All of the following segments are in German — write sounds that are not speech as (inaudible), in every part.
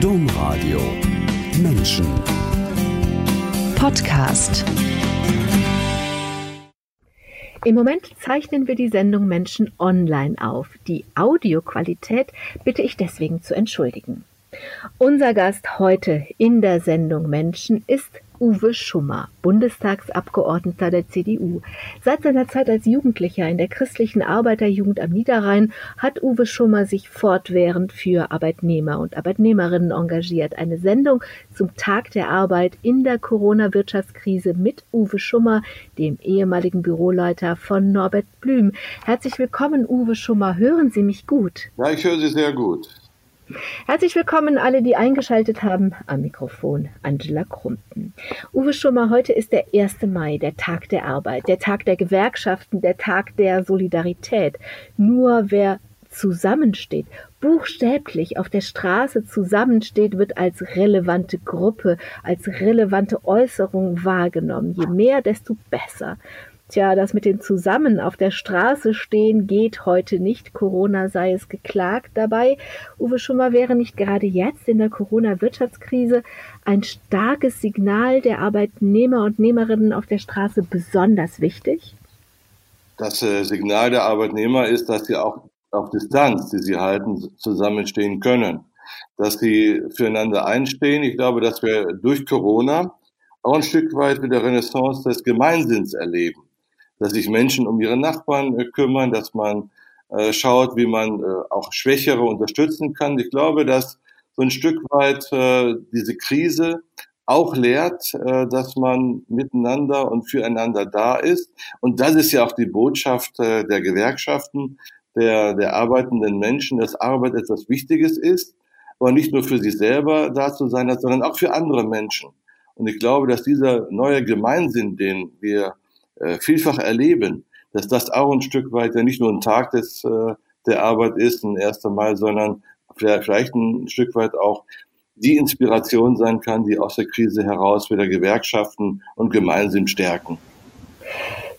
Domradio Menschen Podcast Im Moment zeichnen wir die Sendung Menschen online auf. Die Audioqualität bitte ich deswegen zu entschuldigen. Unser Gast heute in der Sendung Menschen ist Uwe Schummer, Bundestagsabgeordneter der CDU. Seit seiner Zeit als Jugendlicher in der christlichen Arbeiterjugend am Niederrhein hat Uwe Schummer sich fortwährend für Arbeitnehmer und Arbeitnehmerinnen engagiert. Eine Sendung zum Tag der Arbeit in der Corona-Wirtschaftskrise mit Uwe Schummer, dem ehemaligen Büroleiter von Norbert Blüm. Herzlich willkommen, Uwe Schummer. Hören Sie mich gut? Ja, ich höre Sie sehr gut. Herzlich willkommen alle, die eingeschaltet haben. Am Mikrofon Angela Krumpen. Uwe Schummer, heute ist der 1. Mai, der Tag der Arbeit, der Tag der Gewerkschaften, der Tag der Solidarität. Nur wer zusammensteht, buchstäblich auf der Straße zusammensteht, wird als relevante Gruppe, als relevante Äußerung wahrgenommen. Je mehr, desto besser. Tja, das mit den zusammen auf der Straße stehen geht heute nicht. Corona sei es geklagt dabei. Uwe Schummer wäre nicht gerade jetzt in der Corona-Wirtschaftskrise ein starkes Signal der Arbeitnehmer und Nehmerinnen auf der Straße besonders wichtig? Das äh, Signal der Arbeitnehmer ist, dass sie auch auf Distanz, die sie halten, zusammenstehen können. Dass sie füreinander einstehen. Ich glaube, dass wir durch Corona auch ein Stück weit mit der Renaissance des Gemeinsinns erleben dass sich Menschen um ihre Nachbarn äh, kümmern, dass man äh, schaut, wie man äh, auch Schwächere unterstützen kann. Ich glaube, dass so ein Stück weit äh, diese Krise auch lehrt, äh, dass man miteinander und füreinander da ist. Und das ist ja auch die Botschaft äh, der Gewerkschaften, der, der arbeitenden Menschen, dass Arbeit etwas Wichtiges ist, aber nicht nur für sich selber da zu sein hat, sondern auch für andere Menschen. Und ich glaube, dass dieser neue Gemeinsinn, den wir äh, vielfach erleben, dass das auch ein Stück weit ja nicht nur ein Tag des, äh, der Arbeit ist, ein 1. Mai, sondern vielleicht ein Stück weit auch die Inspiration sein kann, die aus der Krise heraus wieder Gewerkschaften und Gemeinsinn stärken.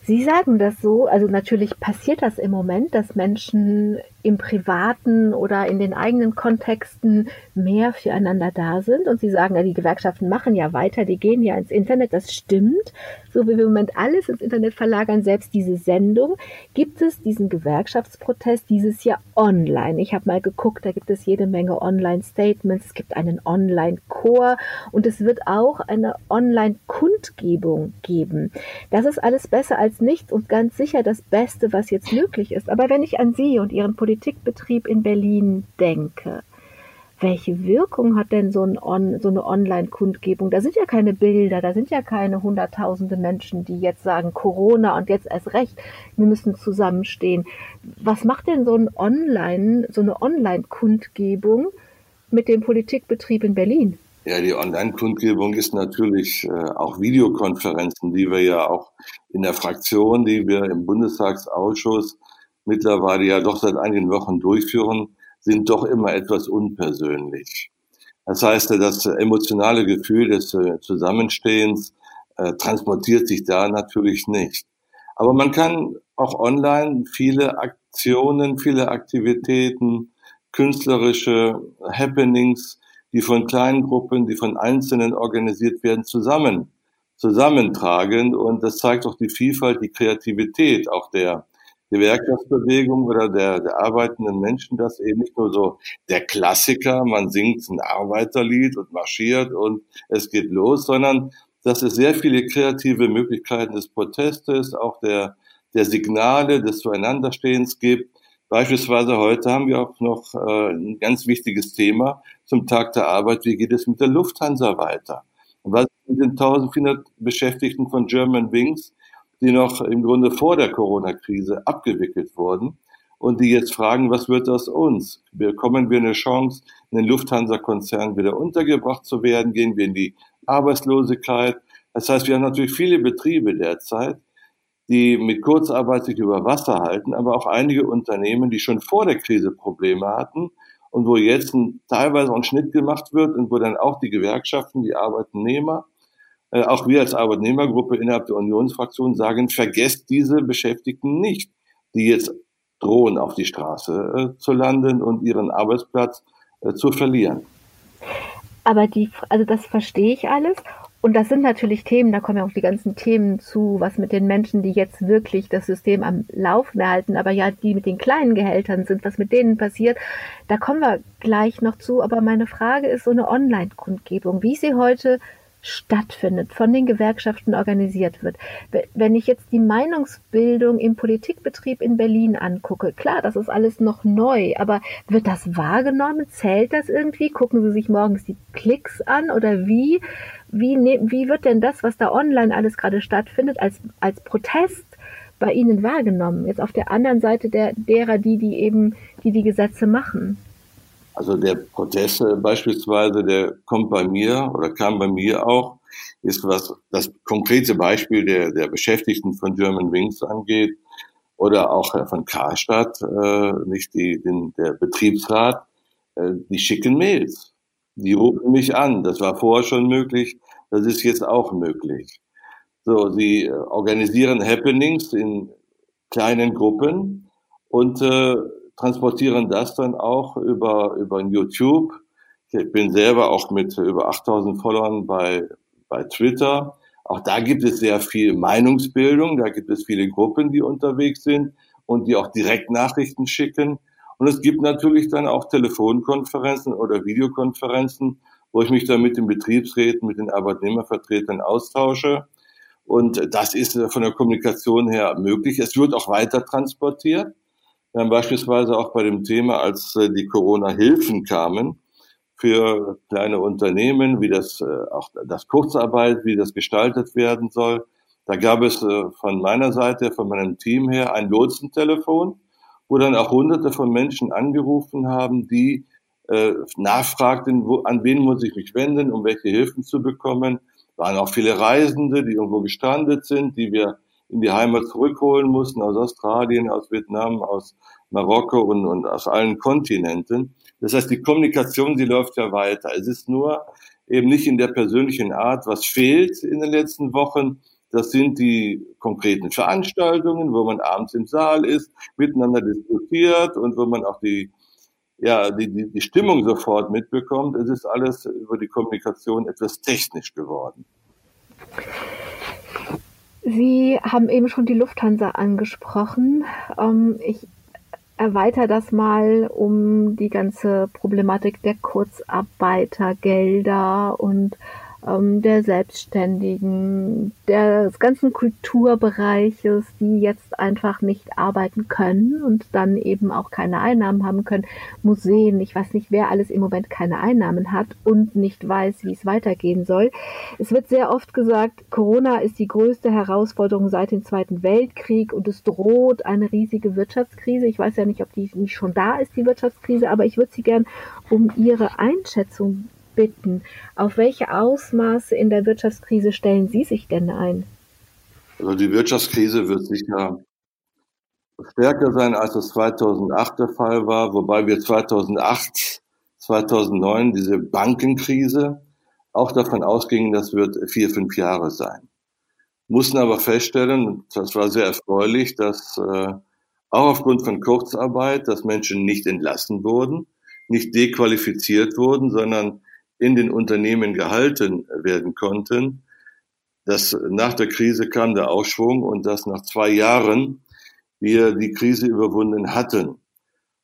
Sie sagen das so, also natürlich passiert das im Moment, dass Menschen im privaten oder in den eigenen Kontexten mehr füreinander da sind. Und Sie sagen ja, die Gewerkschaften machen ja weiter, die gehen ja ins Internet. Das stimmt. So wie wir im Moment alles ins Internet verlagern, selbst diese Sendung, gibt es diesen Gewerkschaftsprotest dieses Jahr online. Ich habe mal geguckt, da gibt es jede Menge Online-Statements, es gibt einen Online-Chor und es wird auch eine Online-Kundgebung geben. Das ist alles besser als nichts und ganz sicher das Beste, was jetzt möglich ist. Aber wenn ich an Sie und Ihren Politikbetrieb in Berlin denke, welche Wirkung hat denn so, ein On, so eine Online-Kundgebung? Da sind ja keine Bilder, da sind ja keine hunderttausende Menschen, die jetzt sagen, Corona und jetzt erst recht, wir müssen zusammenstehen. Was macht denn so ein Online, so eine Online-Kundgebung mit dem Politikbetrieb in Berlin? Ja, die Online-Kundgebung ist natürlich äh, auch Videokonferenzen, die wir ja auch in der Fraktion, die wir im Bundestagsausschuss mittlerweile ja doch seit einigen Wochen durchführen, sind doch immer etwas unpersönlich. Das heißt, das emotionale Gefühl des äh, Zusammenstehens äh, transportiert sich da natürlich nicht. Aber man kann auch online viele Aktionen, viele Aktivitäten, künstlerische Happenings, die von kleinen Gruppen, die von Einzelnen organisiert werden, zusammen, zusammentragen. Und das zeigt auch die Vielfalt, die Kreativität auch der Gewerkschaftsbewegung oder der, der arbeitenden Menschen, dass eben nicht nur so der Klassiker, man singt ein Arbeiterlied und marschiert und es geht los, sondern dass es sehr viele kreative Möglichkeiten des Protestes, auch der, der Signale, des Zueinanderstehens gibt. Beispielsweise heute haben wir auch noch äh, ein ganz wichtiges Thema zum Tag der Arbeit. Wie geht es mit der Lufthansa weiter? Und was mit den 1400 Beschäftigten von German Wings? die noch im Grunde vor der Corona-Krise abgewickelt wurden und die jetzt fragen, was wird aus uns? Bekommen wir eine Chance, in den Lufthansa-Konzern wieder untergebracht zu werden? Gehen wir in die Arbeitslosigkeit? Das heißt, wir haben natürlich viele Betriebe derzeit, die mit Kurzarbeit sich über Wasser halten, aber auch einige Unternehmen, die schon vor der Krise Probleme hatten und wo jetzt ein, teilweise ein Schnitt gemacht wird und wo dann auch die Gewerkschaften, die Arbeitnehmer äh, auch wir als Arbeitnehmergruppe innerhalb der Unionsfraktion sagen, vergesst diese Beschäftigten nicht, die jetzt drohen, auf die Straße äh, zu landen und ihren Arbeitsplatz äh, zu verlieren. Aber die, also das verstehe ich alles. Und das sind natürlich Themen, da kommen ja auch die ganzen Themen zu, was mit den Menschen, die jetzt wirklich das System am Laufen erhalten, aber ja, die mit den kleinen Gehältern sind, was mit denen passiert, da kommen wir gleich noch zu. Aber meine Frage ist so eine Online-Kundgebung, wie sie heute stattfindet, von den Gewerkschaften organisiert wird. Wenn ich jetzt die Meinungsbildung im Politikbetrieb in Berlin angucke, klar, das ist alles noch neu, aber wird das wahrgenommen? Zählt das irgendwie? Gucken Sie sich morgens die Klicks an oder wie? Wie, ne, wie wird denn das, was da online alles gerade stattfindet, als, als Protest bei Ihnen wahrgenommen? Jetzt auf der anderen Seite der, derer, die, die eben, die die Gesetze machen. Also der Protest beispielsweise, der kommt bei mir oder kam bei mir auch, ist was das konkrete Beispiel der, der Beschäftigten von German Wings angeht oder auch von Karstadt, äh, nicht die, den, der Betriebsrat, äh, die schicken Mails. Die rufen mich an. Das war vorher schon möglich. Das ist jetzt auch möglich. So, sie äh, organisieren Happenings in kleinen Gruppen und äh, transportieren das dann auch über, über YouTube. Ich bin selber auch mit über 8000 Followern bei, bei Twitter. Auch da gibt es sehr viel Meinungsbildung. Da gibt es viele Gruppen, die unterwegs sind und die auch direkt Nachrichten schicken. Und es gibt natürlich dann auch Telefonkonferenzen oder Videokonferenzen, wo ich mich dann mit den Betriebsräten, mit den Arbeitnehmervertretern austausche. Und das ist von der Kommunikation her möglich. Es wird auch weiter transportiert. Wir haben beispielsweise auch bei dem Thema, als äh, die Corona-Hilfen kamen, für kleine Unternehmen, wie das äh, auch das Kurzarbeit, wie das gestaltet werden soll. Da gab es äh, von meiner Seite, von meinem Team her ein Lotsentelefon, wo dann auch hunderte von Menschen angerufen haben, die nachfragten, wo, an wen muss ich mich wenden, um welche Hilfen zu bekommen. Waren auch viele Reisende, die irgendwo gestrandet sind, die wir in die Heimat zurückholen mussten, aus Australien, aus Vietnam, aus Marokko und, und aus allen Kontinenten. Das heißt, die Kommunikation, die läuft ja weiter. Es ist nur eben nicht in der persönlichen Art, was fehlt in den letzten Wochen. Das sind die konkreten Veranstaltungen, wo man abends im Saal ist, miteinander diskutiert und wo man auch die, ja, die, die, die Stimmung sofort mitbekommt. Es ist alles über die Kommunikation etwas technisch geworden. Sie haben eben schon die Lufthansa angesprochen. Ähm, ich erweitere das mal um die ganze Problematik der Kurzarbeitergelder und ähm, der Selbstständigen, des ganzen Kulturbereiches, die jetzt einfach nicht arbeiten können und dann eben auch keine Einnahmen haben können. Museen, ich weiß nicht, wer alles im Moment keine Einnahmen hat und nicht weiß, wie es weitergehen soll. Es wird sehr oft gesagt, Corona ist die größte Herausforderung seit dem Zweiten Weltkrieg und es droht eine riesige Wirtschaftskrise. Ich weiß ja nicht, ob die nicht schon da ist, die Wirtschaftskrise, aber ich würde Sie gern um Ihre Einschätzung bitten. Auf welche Ausmaße in der Wirtschaftskrise stellen Sie sich denn ein? Also die Wirtschaftskrise wird sicher stärker sein, als es 2008 der Fall war, wobei wir 2008, 2009 diese Bankenkrise auch davon ausgingen, das wird vier, fünf Jahre sein. Mussten aber feststellen, das war sehr erfreulich, dass äh, auch aufgrund von Kurzarbeit, dass Menschen nicht entlassen wurden, nicht dequalifiziert wurden, sondern in den Unternehmen gehalten werden konnten, dass nach der Krise kam der Aufschwung und dass nach zwei Jahren wir die Krise überwunden hatten.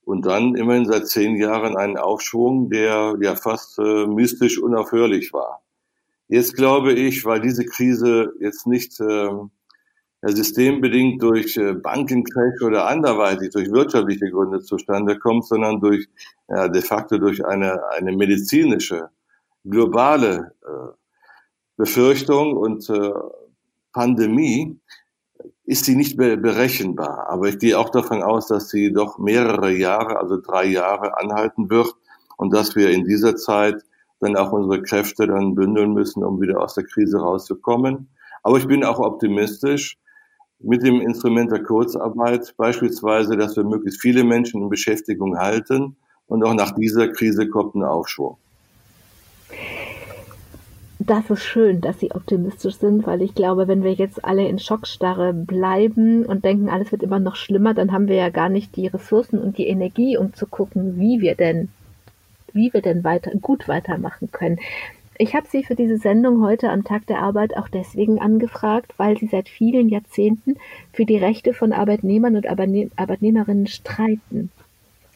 Und dann immerhin seit zehn Jahren einen Aufschwung, der ja fast äh, mystisch unaufhörlich war. Jetzt glaube ich, weil diese Krise jetzt nicht äh, systembedingt durch äh, Bankencrash oder anderweitig durch wirtschaftliche Gründe zustande kommt, sondern durch ja, de facto durch eine, eine medizinische globale äh, Befürchtung und äh, Pandemie ist sie nicht berechenbar. Aber ich gehe auch davon aus, dass sie doch mehrere Jahre, also drei Jahre anhalten wird und dass wir in dieser Zeit dann auch unsere Kräfte dann bündeln müssen, um wieder aus der Krise rauszukommen. Aber ich bin auch optimistisch mit dem Instrument der Kurzarbeit, beispielsweise, dass wir möglichst viele Menschen in Beschäftigung halten und auch nach dieser Krise kommt ein Aufschwung das ist schön, dass Sie optimistisch sind, weil ich glaube, wenn wir jetzt alle in Schockstarre bleiben und denken, alles wird immer noch schlimmer, dann haben wir ja gar nicht die Ressourcen und die Energie, um zu gucken, wie wir denn wie wir denn weiter, gut weitermachen können. Ich habe Sie für diese Sendung heute am Tag der Arbeit auch deswegen angefragt, weil Sie seit vielen Jahrzehnten für die Rechte von Arbeitnehmern und Arbeitnehmerinnen streiten.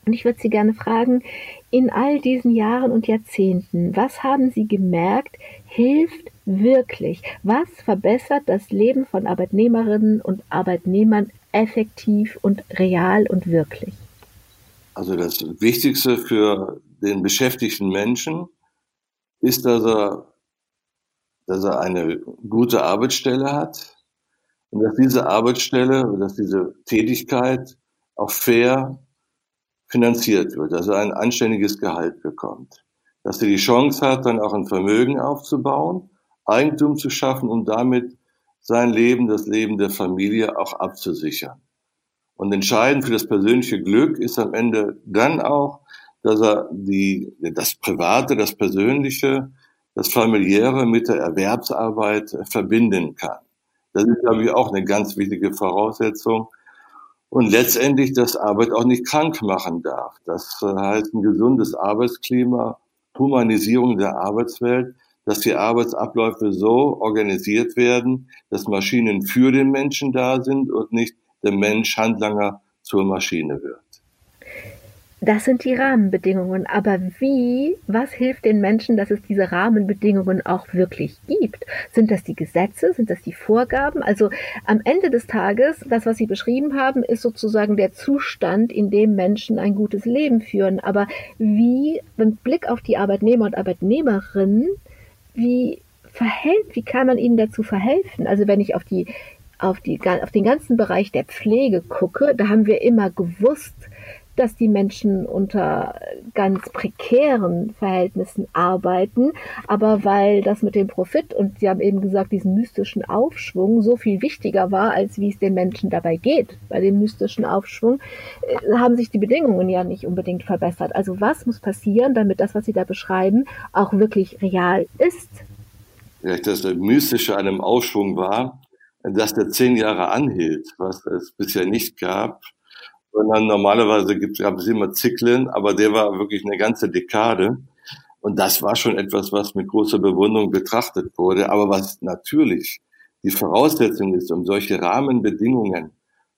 Und ich würde Sie gerne fragen, in all diesen Jahren und Jahrzehnten, was haben Sie gemerkt, hilft wirklich? Was verbessert das Leben von Arbeitnehmerinnen und Arbeitnehmern effektiv und real und wirklich? Also das Wichtigste für den beschäftigten Menschen ist, dass er, dass er eine gute Arbeitsstelle hat und dass diese Arbeitsstelle, dass diese Tätigkeit auch fair finanziert wird, dass er ein anständiges Gehalt bekommt, dass er die Chance hat, dann auch ein Vermögen aufzubauen, Eigentum zu schaffen und damit sein Leben, das Leben der Familie auch abzusichern. Und entscheidend für das persönliche Glück ist am Ende dann auch, dass er die, das Private, das Persönliche, das Familiäre mit der Erwerbsarbeit verbinden kann. Das ist, glaube ich, auch eine ganz wichtige Voraussetzung, und letztendlich, dass Arbeit auch nicht krank machen darf. Das heißt ein gesundes Arbeitsklima, Humanisierung der Arbeitswelt, dass die Arbeitsabläufe so organisiert werden, dass Maschinen für den Menschen da sind und nicht der Mensch Handlanger zur Maschine wird. Das sind die Rahmenbedingungen. Aber wie, was hilft den Menschen, dass es diese Rahmenbedingungen auch wirklich gibt? Sind das die Gesetze? Sind das die Vorgaben? Also am Ende des Tages, das, was Sie beschrieben haben, ist sozusagen der Zustand, in dem Menschen ein gutes Leben führen. Aber wie, mit Blick auf die Arbeitnehmer und Arbeitnehmerinnen, wie verhält, wie kann man ihnen dazu verhelfen? Also wenn ich auf die auf, die, auf den ganzen Bereich der Pflege gucke, da haben wir immer gewusst, dass die Menschen unter ganz prekären Verhältnissen arbeiten, aber weil das mit dem Profit und Sie haben eben gesagt, diesen mystischen Aufschwung so viel wichtiger war, als wie es den Menschen dabei geht. Bei dem mystischen Aufschwung äh, haben sich die Bedingungen ja nicht unbedingt verbessert. Also was muss passieren, damit das, was Sie da beschreiben, auch wirklich real ist? Vielleicht das Mystische an einem Aufschwung war, dass der zehn Jahre anhielt, was es bisher nicht gab sondern normalerweise gab es immer Zyklen, aber der war wirklich eine ganze Dekade. Und das war schon etwas, was mit großer Bewunderung betrachtet wurde. Aber was natürlich die Voraussetzung ist, um solche Rahmenbedingungen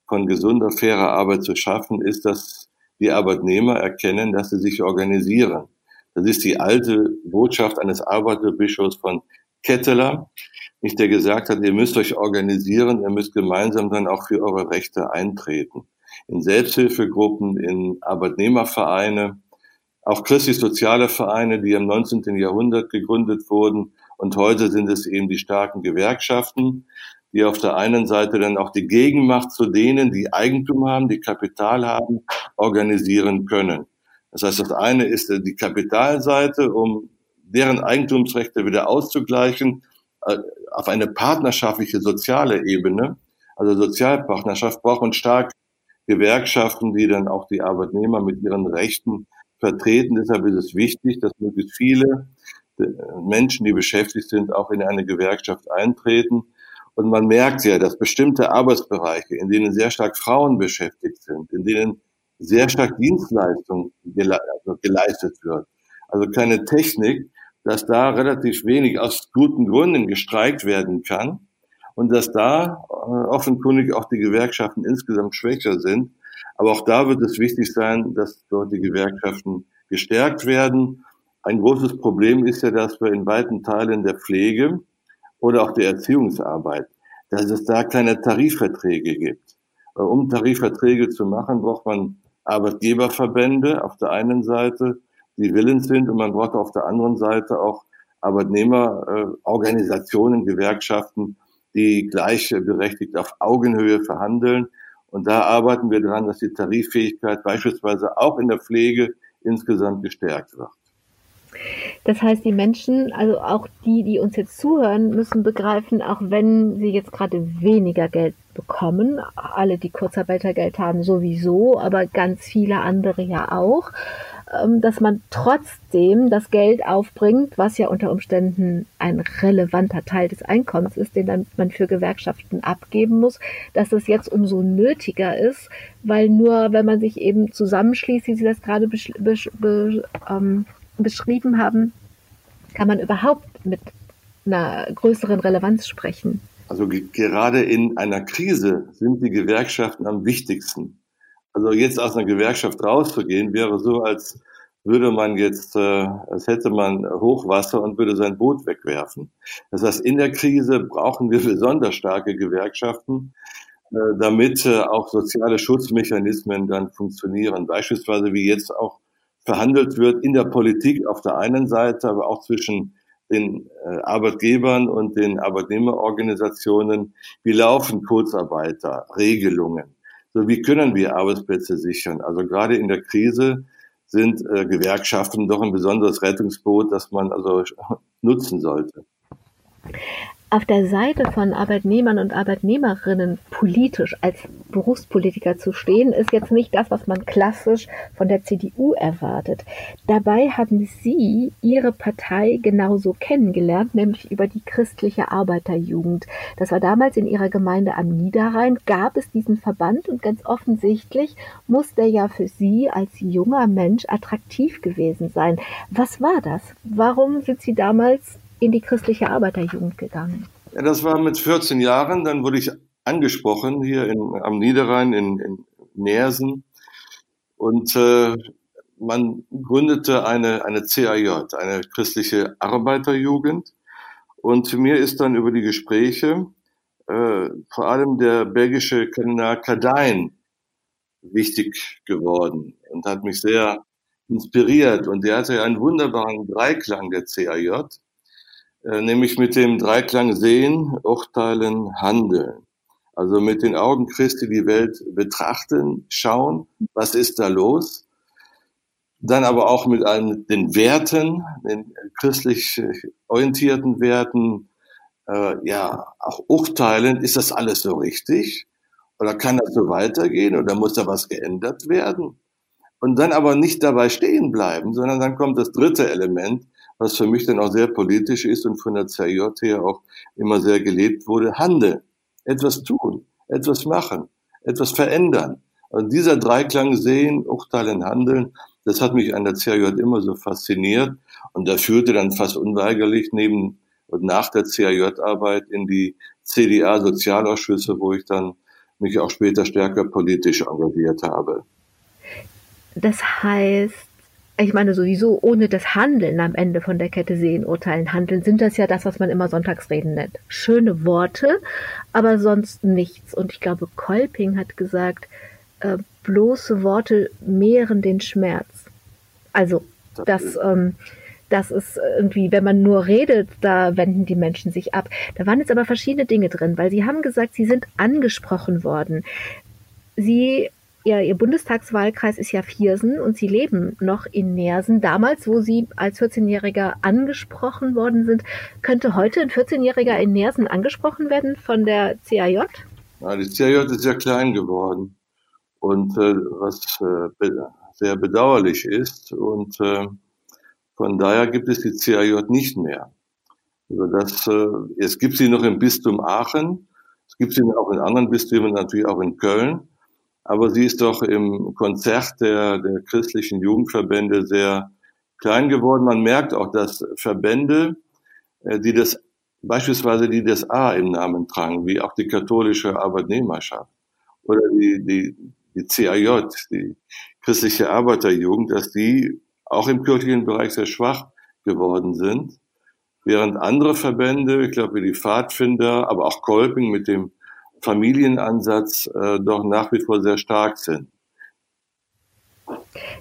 von gesunder, fairer Arbeit zu schaffen, ist, dass die Arbeitnehmer erkennen, dass sie sich organisieren. Das ist die alte Botschaft eines Arbeiterbischofs von Ketteler, nicht der gesagt hat, ihr müsst euch organisieren, ihr müsst gemeinsam dann auch für eure Rechte eintreten in Selbsthilfegruppen, in Arbeitnehmervereine, auch christlich-soziale Vereine, die im 19. Jahrhundert gegründet wurden. Und heute sind es eben die starken Gewerkschaften, die auf der einen Seite dann auch die Gegenmacht zu denen, die Eigentum haben, die Kapital haben, organisieren können. Das heißt, das eine ist die Kapitalseite, um deren Eigentumsrechte wieder auszugleichen, äh, auf eine partnerschaftliche soziale Ebene. Also Sozialpartnerschaft braucht man stark Gewerkschaften, die dann auch die Arbeitnehmer mit ihren Rechten vertreten. Deshalb ist es wichtig, dass möglichst viele äh, Menschen, die beschäftigt sind, auch in eine Gewerkschaft eintreten. Und man merkt ja, dass bestimmte Arbeitsbereiche, in denen sehr stark Frauen beschäftigt sind, in denen sehr stark Dienstleistung also geleistet wird, also keine Technik, dass da relativ wenig aus guten Gründen gestreikt werden kann und dass da äh, offenkundig auch die Gewerkschaften insgesamt schwächer sind. Aber auch da wird es wichtig sein, dass dort die Gewerkschaften gestärkt werden. Ein großes Problem ist ja, dass wir in weiten Teilen der Pflege oder auch der Erziehungsarbeit, dass es da keine Tarifverträge gibt. Äh, um Tarifverträge zu machen, braucht man Arbeitgeberverbände auf der einen Seite, die willens sind, und man braucht auf der anderen Seite auch Arbeitnehmerorganisationen, Gewerkschaften, die gleichberechtigt auf Augenhöhe verhandeln. Und da arbeiten wir daran, dass die Tariffähigkeit beispielsweise auch in der Pflege insgesamt gestärkt wird. Das heißt, die Menschen, also auch die, die uns jetzt zuhören, müssen begreifen, auch wenn sie jetzt gerade weniger Geld bekommen, alle, die Kurzarbeitergeld haben, sowieso, aber ganz viele andere ja auch, dass man trotzdem das Geld aufbringt, was ja unter Umständen ein relevanter Teil des Einkommens ist, den man für Gewerkschaften abgeben muss, dass es jetzt umso nötiger ist, weil nur wenn man sich eben zusammenschließt, wie Sie das gerade be be ähm, beschrieben haben, kann man überhaupt mit einer größeren Relevanz sprechen? Also gerade in einer Krise sind die Gewerkschaften am wichtigsten. Also jetzt aus einer Gewerkschaft rauszugehen, wäre so, als würde man jetzt, äh, als hätte man Hochwasser und würde sein Boot wegwerfen. Das heißt, in der Krise brauchen wir (laughs) besonders starke Gewerkschaften, äh, damit äh, auch soziale Schutzmechanismen dann funktionieren. Beispielsweise wie jetzt auch verhandelt wird in der Politik auf der einen Seite, aber auch zwischen den äh, Arbeitgebern und den Arbeitnehmerorganisationen. Wie laufen Kurzarbeiterregelungen? So, wie können wir Arbeitsplätze sichern? Also gerade in der Krise sind äh, Gewerkschaften doch ein besonderes Rettungsboot, das man also (laughs) nutzen sollte auf der Seite von Arbeitnehmern und Arbeitnehmerinnen politisch als Berufspolitiker zu stehen, ist jetzt nicht das, was man klassisch von der CDU erwartet. Dabei haben Sie Ihre Partei genauso kennengelernt, nämlich über die christliche Arbeiterjugend. Das war damals in Ihrer Gemeinde am Niederrhein, gab es diesen Verband und ganz offensichtlich muss der ja für Sie als junger Mensch attraktiv gewesen sein. Was war das? Warum sind Sie damals in die christliche Arbeiterjugend gegangen? Ja, das war mit 14 Jahren. Dann wurde ich angesprochen hier in, am Niederrhein in, in Nersen. Und äh, man gründete eine, eine CAJ, eine christliche Arbeiterjugend. Und mir ist dann über die Gespräche äh, vor allem der belgische Kardinal Kadein wichtig geworden und hat mich sehr inspiriert. Und der hatte einen wunderbaren Dreiklang der CAJ. Äh, nämlich mit dem Dreiklang Sehen, Urteilen, Handeln. Also mit den Augen Christi die Welt betrachten, schauen, was ist da los. Dann aber auch mit allen den Werten, den christlich orientierten Werten, äh, ja, auch urteilen, ist das alles so richtig? Oder kann das so weitergehen? Oder muss da was geändert werden? Und dann aber nicht dabei stehen bleiben, sondern dann kommt das dritte Element, was für mich dann auch sehr politisch ist und von der CJ her auch immer sehr gelebt wurde, handeln, etwas tun, etwas machen, etwas verändern. Also dieser Dreiklang sehen, urteilen, handeln, das hat mich an der CAJ immer so fasziniert und da führte dann fast unweigerlich neben und nach der CAJ-Arbeit in die CDA-Sozialausschüsse, wo ich dann mich auch später stärker politisch engagiert habe. Das heißt, ich meine sowieso ohne das Handeln am Ende von der Kette sehen, urteilen, handeln, sind das ja das, was man immer Sonntagsreden nennt. Schöne Worte, aber sonst nichts. Und ich glaube, Kolping hat gesagt, äh, bloße Worte mehren den Schmerz. Also, das, ähm, das ist irgendwie, wenn man nur redet, da wenden die Menschen sich ab. Da waren jetzt aber verschiedene Dinge drin, weil sie haben gesagt, sie sind angesprochen worden. Sie ja, Ihr Bundestagswahlkreis ist ja Viersen und Sie leben noch in Nersen. Damals, wo Sie als 14-Jähriger angesprochen worden sind, könnte heute ein 14-Jähriger in Nersen angesprochen werden von der CAJ? Ja, die CAJ ist ja klein geworden und äh, was äh, sehr bedauerlich ist und äh, von daher gibt es die CAJ nicht mehr. Also das, äh, es gibt sie noch im Bistum Aachen, es gibt sie auch in anderen Bistümern, natürlich auch in Köln aber sie ist doch im Konzert der, der christlichen Jugendverbände sehr klein geworden. Man merkt auch, dass Verbände, äh, die das beispielsweise die das A im Namen tragen, wie auch die katholische Arbeitnehmerschaft oder die, die, die CAJ, die christliche Arbeiterjugend, dass die auch im kirchlichen Bereich sehr schwach geworden sind, während andere Verbände, ich glaube wie die Pfadfinder, aber auch Kolping mit dem Familienansatz äh, doch nach wie vor sehr stark sind.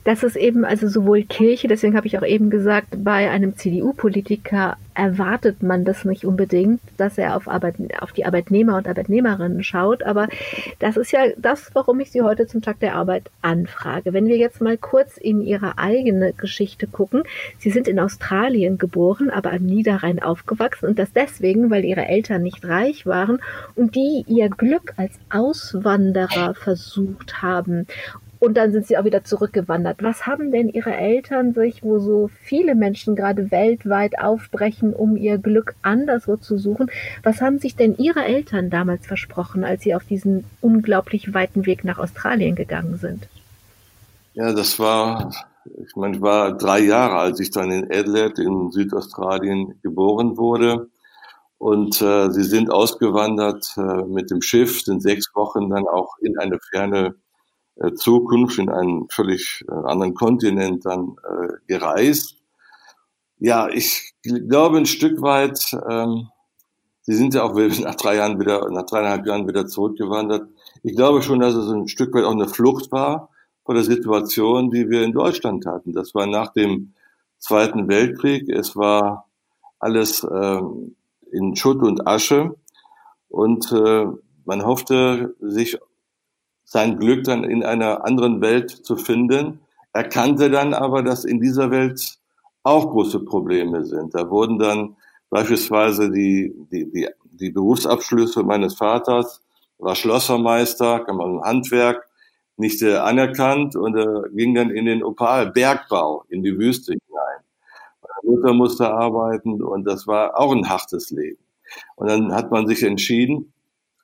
Das ist eben also sowohl Kirche, deswegen habe ich auch eben gesagt, bei einem CDU-Politiker erwartet man das nicht unbedingt, dass er auf, Arbeit, auf die Arbeitnehmer und Arbeitnehmerinnen schaut. Aber das ist ja das, warum ich Sie heute zum Tag der Arbeit anfrage. Wenn wir jetzt mal kurz in Ihre eigene Geschichte gucken. Sie sind in Australien geboren, aber am Niederrhein aufgewachsen und das deswegen, weil Ihre Eltern nicht reich waren und die ihr Glück als Auswanderer versucht haben und dann sind sie auch wieder zurückgewandert. Was haben denn Ihre Eltern sich, wo so viele Menschen gerade weltweit aufbrechen, um ihr Glück anderswo zu suchen, was haben sich denn Ihre Eltern damals versprochen, als Sie auf diesen unglaublich weiten Weg nach Australien gegangen sind? Ja, das war ich meine, ich war drei Jahre, als ich dann in Adelaide in Südaustralien geboren wurde. Und äh, sie sind ausgewandert äh, mit dem Schiff, sind sechs Wochen dann auch in eine ferne Zukunft, in einen völlig äh, anderen Kontinent dann äh, gereist. Ja, ich glaube ein Stück weit, ähm, sie sind ja auch (laughs) nach drei Jahren wieder, nach dreieinhalb Jahren wieder zurückgewandert. Ich glaube schon, dass es ein Stück weit auch eine Flucht war vor der Situation, die wir in Deutschland hatten. Das war nach dem Zweiten Weltkrieg. Es war alles ähm, in Schutt und Asche. Und äh, man hoffte, sich sein Glück dann in einer anderen Welt zu finden, erkannte dann aber, dass in dieser Welt auch große Probleme sind. Da wurden dann beispielsweise die, die, die, die Berufsabschlüsse meines Vaters, war Schlossermeister, kann man Handwerk, nicht äh, anerkannt und äh, ging dann in den Opal Bergbau in die Wüste hinein. Mutter musste arbeiten und das war auch ein hartes Leben. Und dann hat man sich entschieden,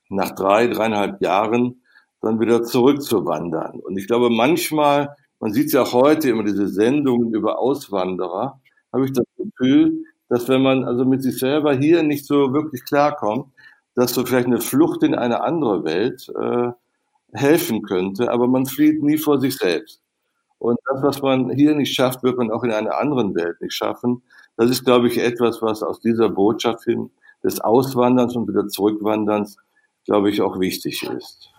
nach drei, dreieinhalb Jahren dann wieder zurückzuwandern. Und ich glaube, manchmal, man sieht es ja auch heute immer diese Sendungen über Auswanderer, habe ich das Gefühl, dass wenn man also mit sich selber hier nicht so wirklich klarkommt, dass so vielleicht eine Flucht in eine andere Welt äh, helfen könnte, aber man flieht nie vor sich selbst. Und das, was man hier nicht schafft, wird man auch in einer anderen Welt nicht schaffen. Das ist, glaube ich, etwas, was aus dieser Botschaft hin des Auswanderns und wieder Zurückwanderns, glaube ich, auch wichtig ist.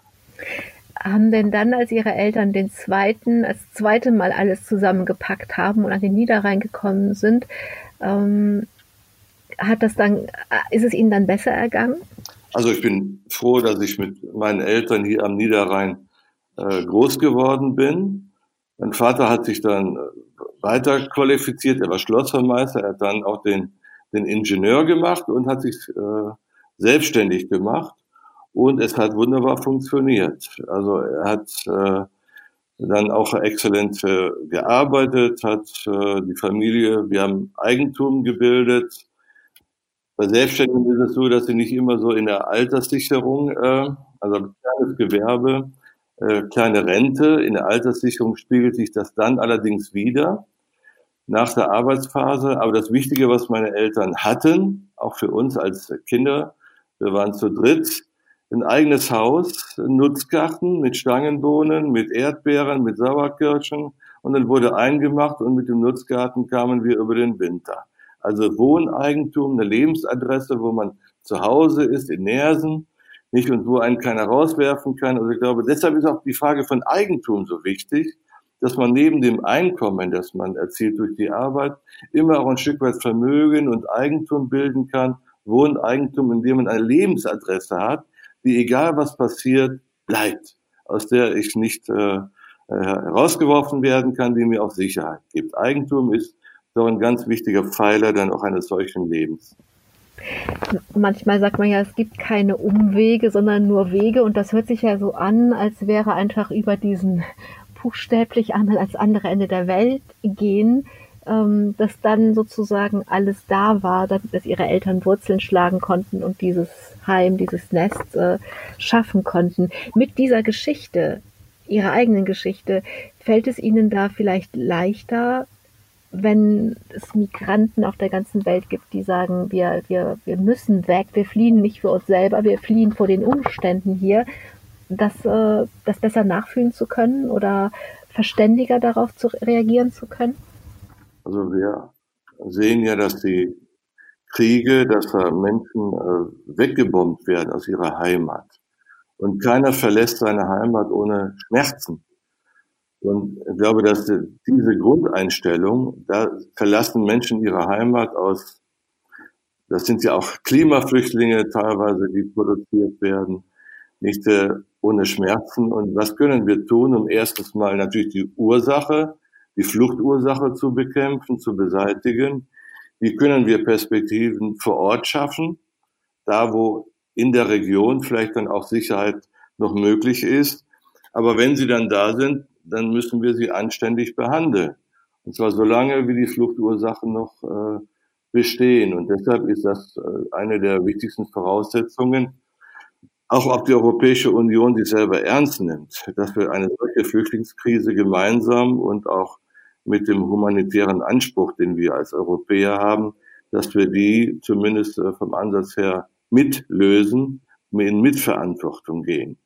Haben denn dann, als Ihre Eltern den zweiten, das zweite Mal alles zusammengepackt haben und an den Niederrhein gekommen sind, ähm, hat das dann, ist es Ihnen dann besser ergangen? Also ich bin froh, dass ich mit meinen Eltern hier am Niederrhein äh, groß geworden bin. Mein Vater hat sich dann äh, weiter qualifiziert, er war Schlossermeister, er hat dann auch den, den Ingenieur gemacht und hat sich äh, selbstständig gemacht und es hat wunderbar funktioniert. Also er hat äh, dann auch exzellent äh, gearbeitet, hat äh, die Familie, wir haben Eigentum gebildet. Bei Selbstständigen ist es so, dass sie nicht immer so in der Alterssicherung, also kleines Gewerbe, kleine Rente. In der Alterssicherung spiegelt sich das dann allerdings wieder nach der Arbeitsphase. Aber das Wichtige, was meine Eltern hatten, auch für uns als Kinder, wir waren zu dritt, ein eigenes Haus, ein Nutzgarten mit Stangenbohnen, mit Erdbeeren, mit Sauerkirschen und dann wurde eingemacht und mit dem Nutzgarten kamen wir über den Winter. Also Wohneigentum, eine Lebensadresse, wo man zu Hause ist, in Nersen nicht und wo einen keiner rauswerfen kann. Also ich glaube, deshalb ist auch die Frage von Eigentum so wichtig, dass man neben dem Einkommen, das man erzielt durch die Arbeit, immer auch ein Stück weit Vermögen und Eigentum bilden kann, Wohneigentum, indem man eine Lebensadresse hat, die egal was passiert, bleibt, aus der ich nicht äh, äh herausgeworfen werden kann, die mir auch Sicherheit gibt. Eigentum ist so ein ganz wichtiger Pfeiler dann auch eines solchen Lebens. Manchmal sagt man ja, es gibt keine Umwege, sondern nur Wege. Und das hört sich ja so an, als wäre einfach über diesen buchstäblich einmal als andere Ende der Welt gehen, ähm, dass dann sozusagen alles da war, dass, ihre Eltern Wurzeln schlagen konnten und dieses Heim, dieses Nest äh, schaffen konnten. Mit dieser Geschichte, ihrer eigenen Geschichte, fällt es ihnen da vielleicht leichter, wenn es Migranten auf der ganzen Welt gibt, die sagen, wir, wir, wir müssen weg, wir fliehen nicht für uns selber, wir fliehen vor den Umständen hier, das, äh, das besser nachfühlen zu können oder verständiger darauf zu reagieren zu können? Also wir sehen ja, dass die Kriege, dass da Menschen äh, weggebombt werden aus ihrer Heimat. Und keiner verlässt seine Heimat ohne Schmerzen. Und ich glaube, dass diese Grundeinstellung, da verlassen Menschen ihre Heimat aus, das sind ja auch Klimaflüchtlinge teilweise, die produziert werden, nicht äh, ohne Schmerzen. Und was können wir tun, um erstes Mal natürlich die Ursache, die Fluchtursache zu bekämpfen, zu beseitigen? Wie können wir Perspektiven vor Ort schaffen, da wo in der Region vielleicht dann auch Sicherheit noch möglich ist? Aber wenn sie dann da sind, dann müssen wir sie anständig behandeln. Und zwar so lange, wie die Fluchtursachen noch äh, bestehen. Und deshalb ist das äh, eine der wichtigsten Voraussetzungen, auch ob die Europäische Union sich selber ernst nimmt, dass wir eine solche Flüchtlingskrise gemeinsam und auch mit dem humanitären Anspruch, den wir als Europäer haben, dass wir die zumindest äh, vom Ansatz her mitlösen, in Mitverantwortung gehen.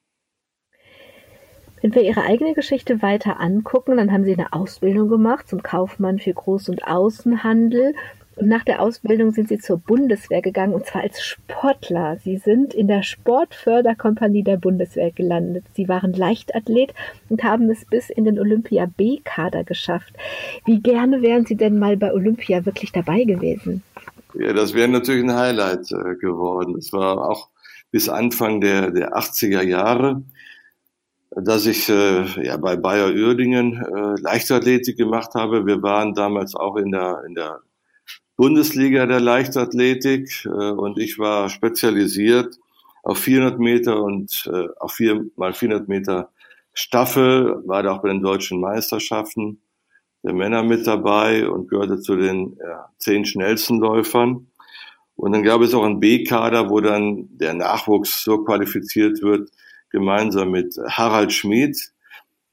Wenn wir Ihre eigene Geschichte weiter angucken, dann haben Sie eine Ausbildung gemacht zum Kaufmann für Groß- und Außenhandel. Und nach der Ausbildung sind Sie zur Bundeswehr gegangen, und zwar als Sportler. Sie sind in der Sportförderkompanie der Bundeswehr gelandet. Sie waren Leichtathlet und haben es bis in den Olympia B-Kader geschafft. Wie gerne wären Sie denn mal bei Olympia wirklich dabei gewesen? Ja, das wäre natürlich ein Highlight äh, geworden. Es war auch bis Anfang der, der 80er Jahre dass ich äh, ja bei Bayer Uerdingen äh, Leichtathletik gemacht habe. Wir waren damals auch in der in der Bundesliga der Leichtathletik äh, und ich war spezialisiert auf 400 Meter und äh, auf 4 mal 400 Meter Staffel, war da auch bei den deutschen Meisterschaften der Männer mit dabei und gehörte zu den ja, zehn schnellsten Läufern. Und dann gab es auch einen B-Kader, wo dann der Nachwuchs so qualifiziert wird, gemeinsam mit Harald Schmid,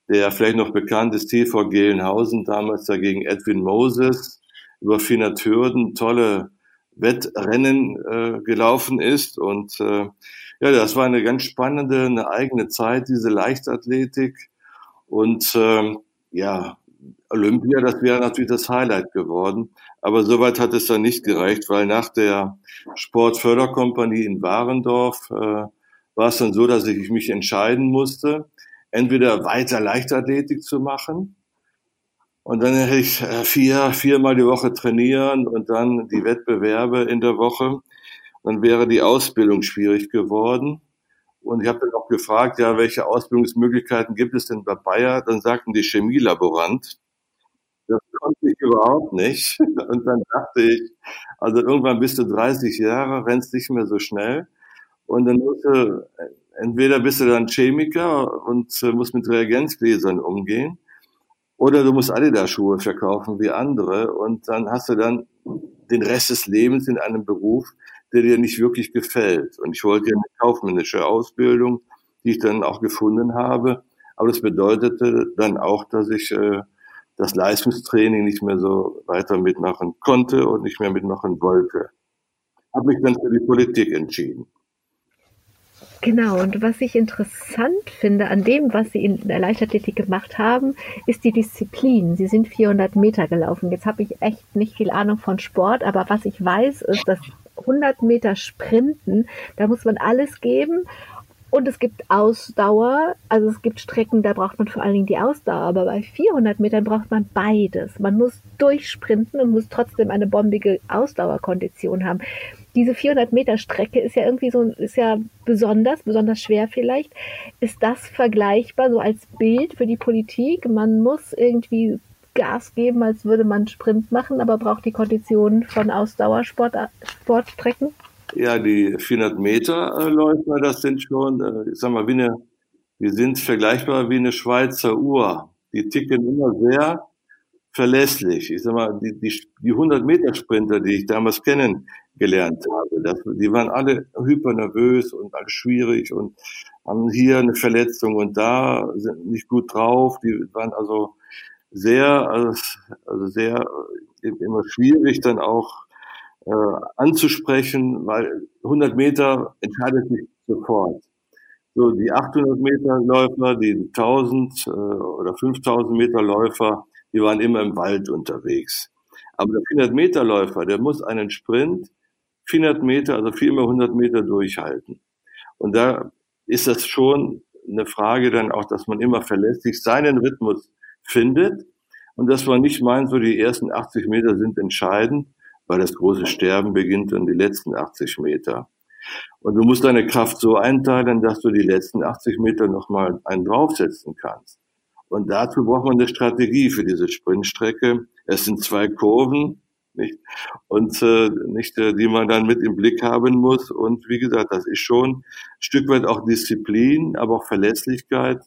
der vielleicht noch bekannt ist, TV Gelnhausen, damals dagegen Edwin Moses, über 400 Hürden tolle Wettrennen äh, gelaufen ist. Und äh, ja, das war eine ganz spannende, eine eigene Zeit, diese Leichtathletik. Und äh, ja, Olympia, das wäre natürlich das Highlight geworden. Aber soweit hat es dann nicht gereicht, weil nach der Sportförderkompanie in Warendorf äh, war es dann so, dass ich mich entscheiden musste, entweder weiter Leichtathletik zu machen und dann hätte ich äh, vier, viermal die Woche trainieren und dann die Wettbewerbe in der Woche. Dann wäre die Ausbildung schwierig geworden. Und ich habe dann auch gefragt, ja, welche Ausbildungsmöglichkeiten gibt es denn bei Bayer? Dann sagten die Chemielaborant. Das konnte ich überhaupt nicht. (laughs) Und dann dachte ich, also irgendwann bist du 30 Jahre, rennst nicht mehr so schnell. Und dann musst du, entweder bist du dann Chemiker und äh, musst mit Reagenzgläsern umgehen, oder du musst Adidas-Schuhe verkaufen wie andere und dann hast du dann den Rest des Lebens in einem Beruf, der dir nicht wirklich gefällt. Und ich wollte eine kaufmännische Ausbildung, die ich dann auch gefunden habe. Aber das bedeutete dann auch, dass ich äh, das Leistungstraining nicht mehr so weiter mitmachen konnte und nicht mehr mitmachen wollte. Habe mich dann für die Politik entschieden. Genau, und was ich interessant finde an dem, was Sie in der Leichtathletik gemacht haben, ist die Disziplin. Sie sind 400 Meter gelaufen. Jetzt habe ich echt nicht viel Ahnung von Sport, aber was ich weiß, ist, dass 100 Meter Sprinten, da muss man alles geben. Und es gibt Ausdauer, also es gibt Strecken, da braucht man vor allen Dingen die Ausdauer, aber bei 400 Metern braucht man beides. Man muss durchsprinten und muss trotzdem eine bombige Ausdauerkondition haben diese 400 Meter Strecke ist ja irgendwie so, ist ja besonders, besonders schwer vielleicht. Ist das vergleichbar so als Bild für die Politik? Man muss irgendwie Gas geben, als würde man Sprint machen, aber braucht die Konditionen von Ausdauersportstrecken? Ja, die 400 Meter äh, Läufer, das sind schon, äh, ich sag mal, wie eine, die sind vergleichbar wie eine Schweizer Uhr. Die ticken immer sehr verlässlich. Ich sag mal, die, die, die 100 Meter Sprinter, die ich damals kennengelernt habe, das, die waren alle hyper nervös und alles schwierig und haben hier eine Verletzung und da sind nicht gut drauf. Die waren also sehr, also sehr immer schwierig dann auch äh, anzusprechen, weil 100 Meter entscheidet sich sofort. So die 800 Meter Läufer, die 1000 äh, oder 5000 Meter Läufer, die waren immer im Wald unterwegs. Aber der 400-Meter-Läufer, der muss einen Sprint 400 Meter, also viermal 100 Meter durchhalten. Und da ist das schon eine Frage dann auch, dass man immer verlässlich seinen Rhythmus findet und dass man nicht meint, so die ersten 80 Meter sind entscheidend, weil das große Sterben beginnt dann die letzten 80 Meter. Und du musst deine Kraft so einteilen, dass du die letzten 80 Meter nochmal einen draufsetzen kannst. Und dazu braucht man eine Strategie für diese Sprintstrecke. Es sind zwei Kurven, nicht? Und äh, nicht, äh, die man dann mit im Blick haben muss. Und wie gesagt, das ist schon ein Stück weit auch Disziplin, aber auch Verlässlichkeit,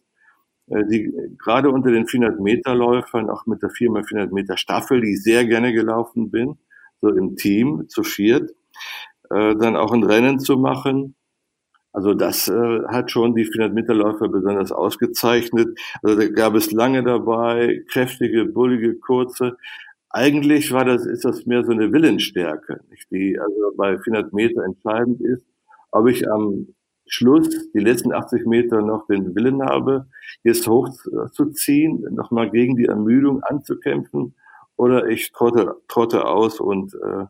äh, die gerade unter den 400 Meter Läufern, auch mit der 4 400 Meter Staffel, die ich sehr gerne gelaufen bin, so im Team zu viert, äh, dann auch ein Rennen zu machen Also das äh, hat schon die 400 Meterläufer besonders ausgezeichnet. Also da gab es lange dabei, kräftige, bullige, kurze. Eigentlich war das, ist das mehr so eine Willensstärke, nicht? die also bei 400 Meter entscheidend ist, ob ich am Schluss, die letzten 80 Meter noch den Willen habe, jetzt hochzuziehen, nochmal gegen die Ermüdung anzukämpfen, oder ich trotte, trotte aus und äh,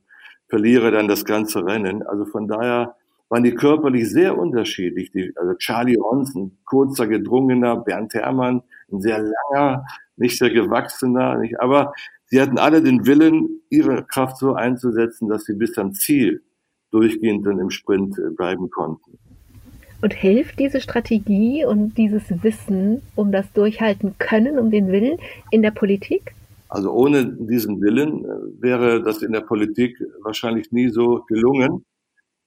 verliere dann das ganze Rennen. Also von daher waren die körperlich sehr unterschiedlich. Die, also Charlie Hons, ein kurzer, gedrungener, Bernd Herrmann, ein sehr langer, nicht sehr gewachsener, nicht, aber sie hatten alle den Willen, ihre Kraft so einzusetzen, dass sie bis am Ziel durchgehend dann im Sprint äh, bleiben konnten. Und hilft diese Strategie und dieses Wissen um das Durchhalten können, um den Willen in der Politik? Also ohne diesen Willen äh, wäre das in der Politik wahrscheinlich nie so gelungen,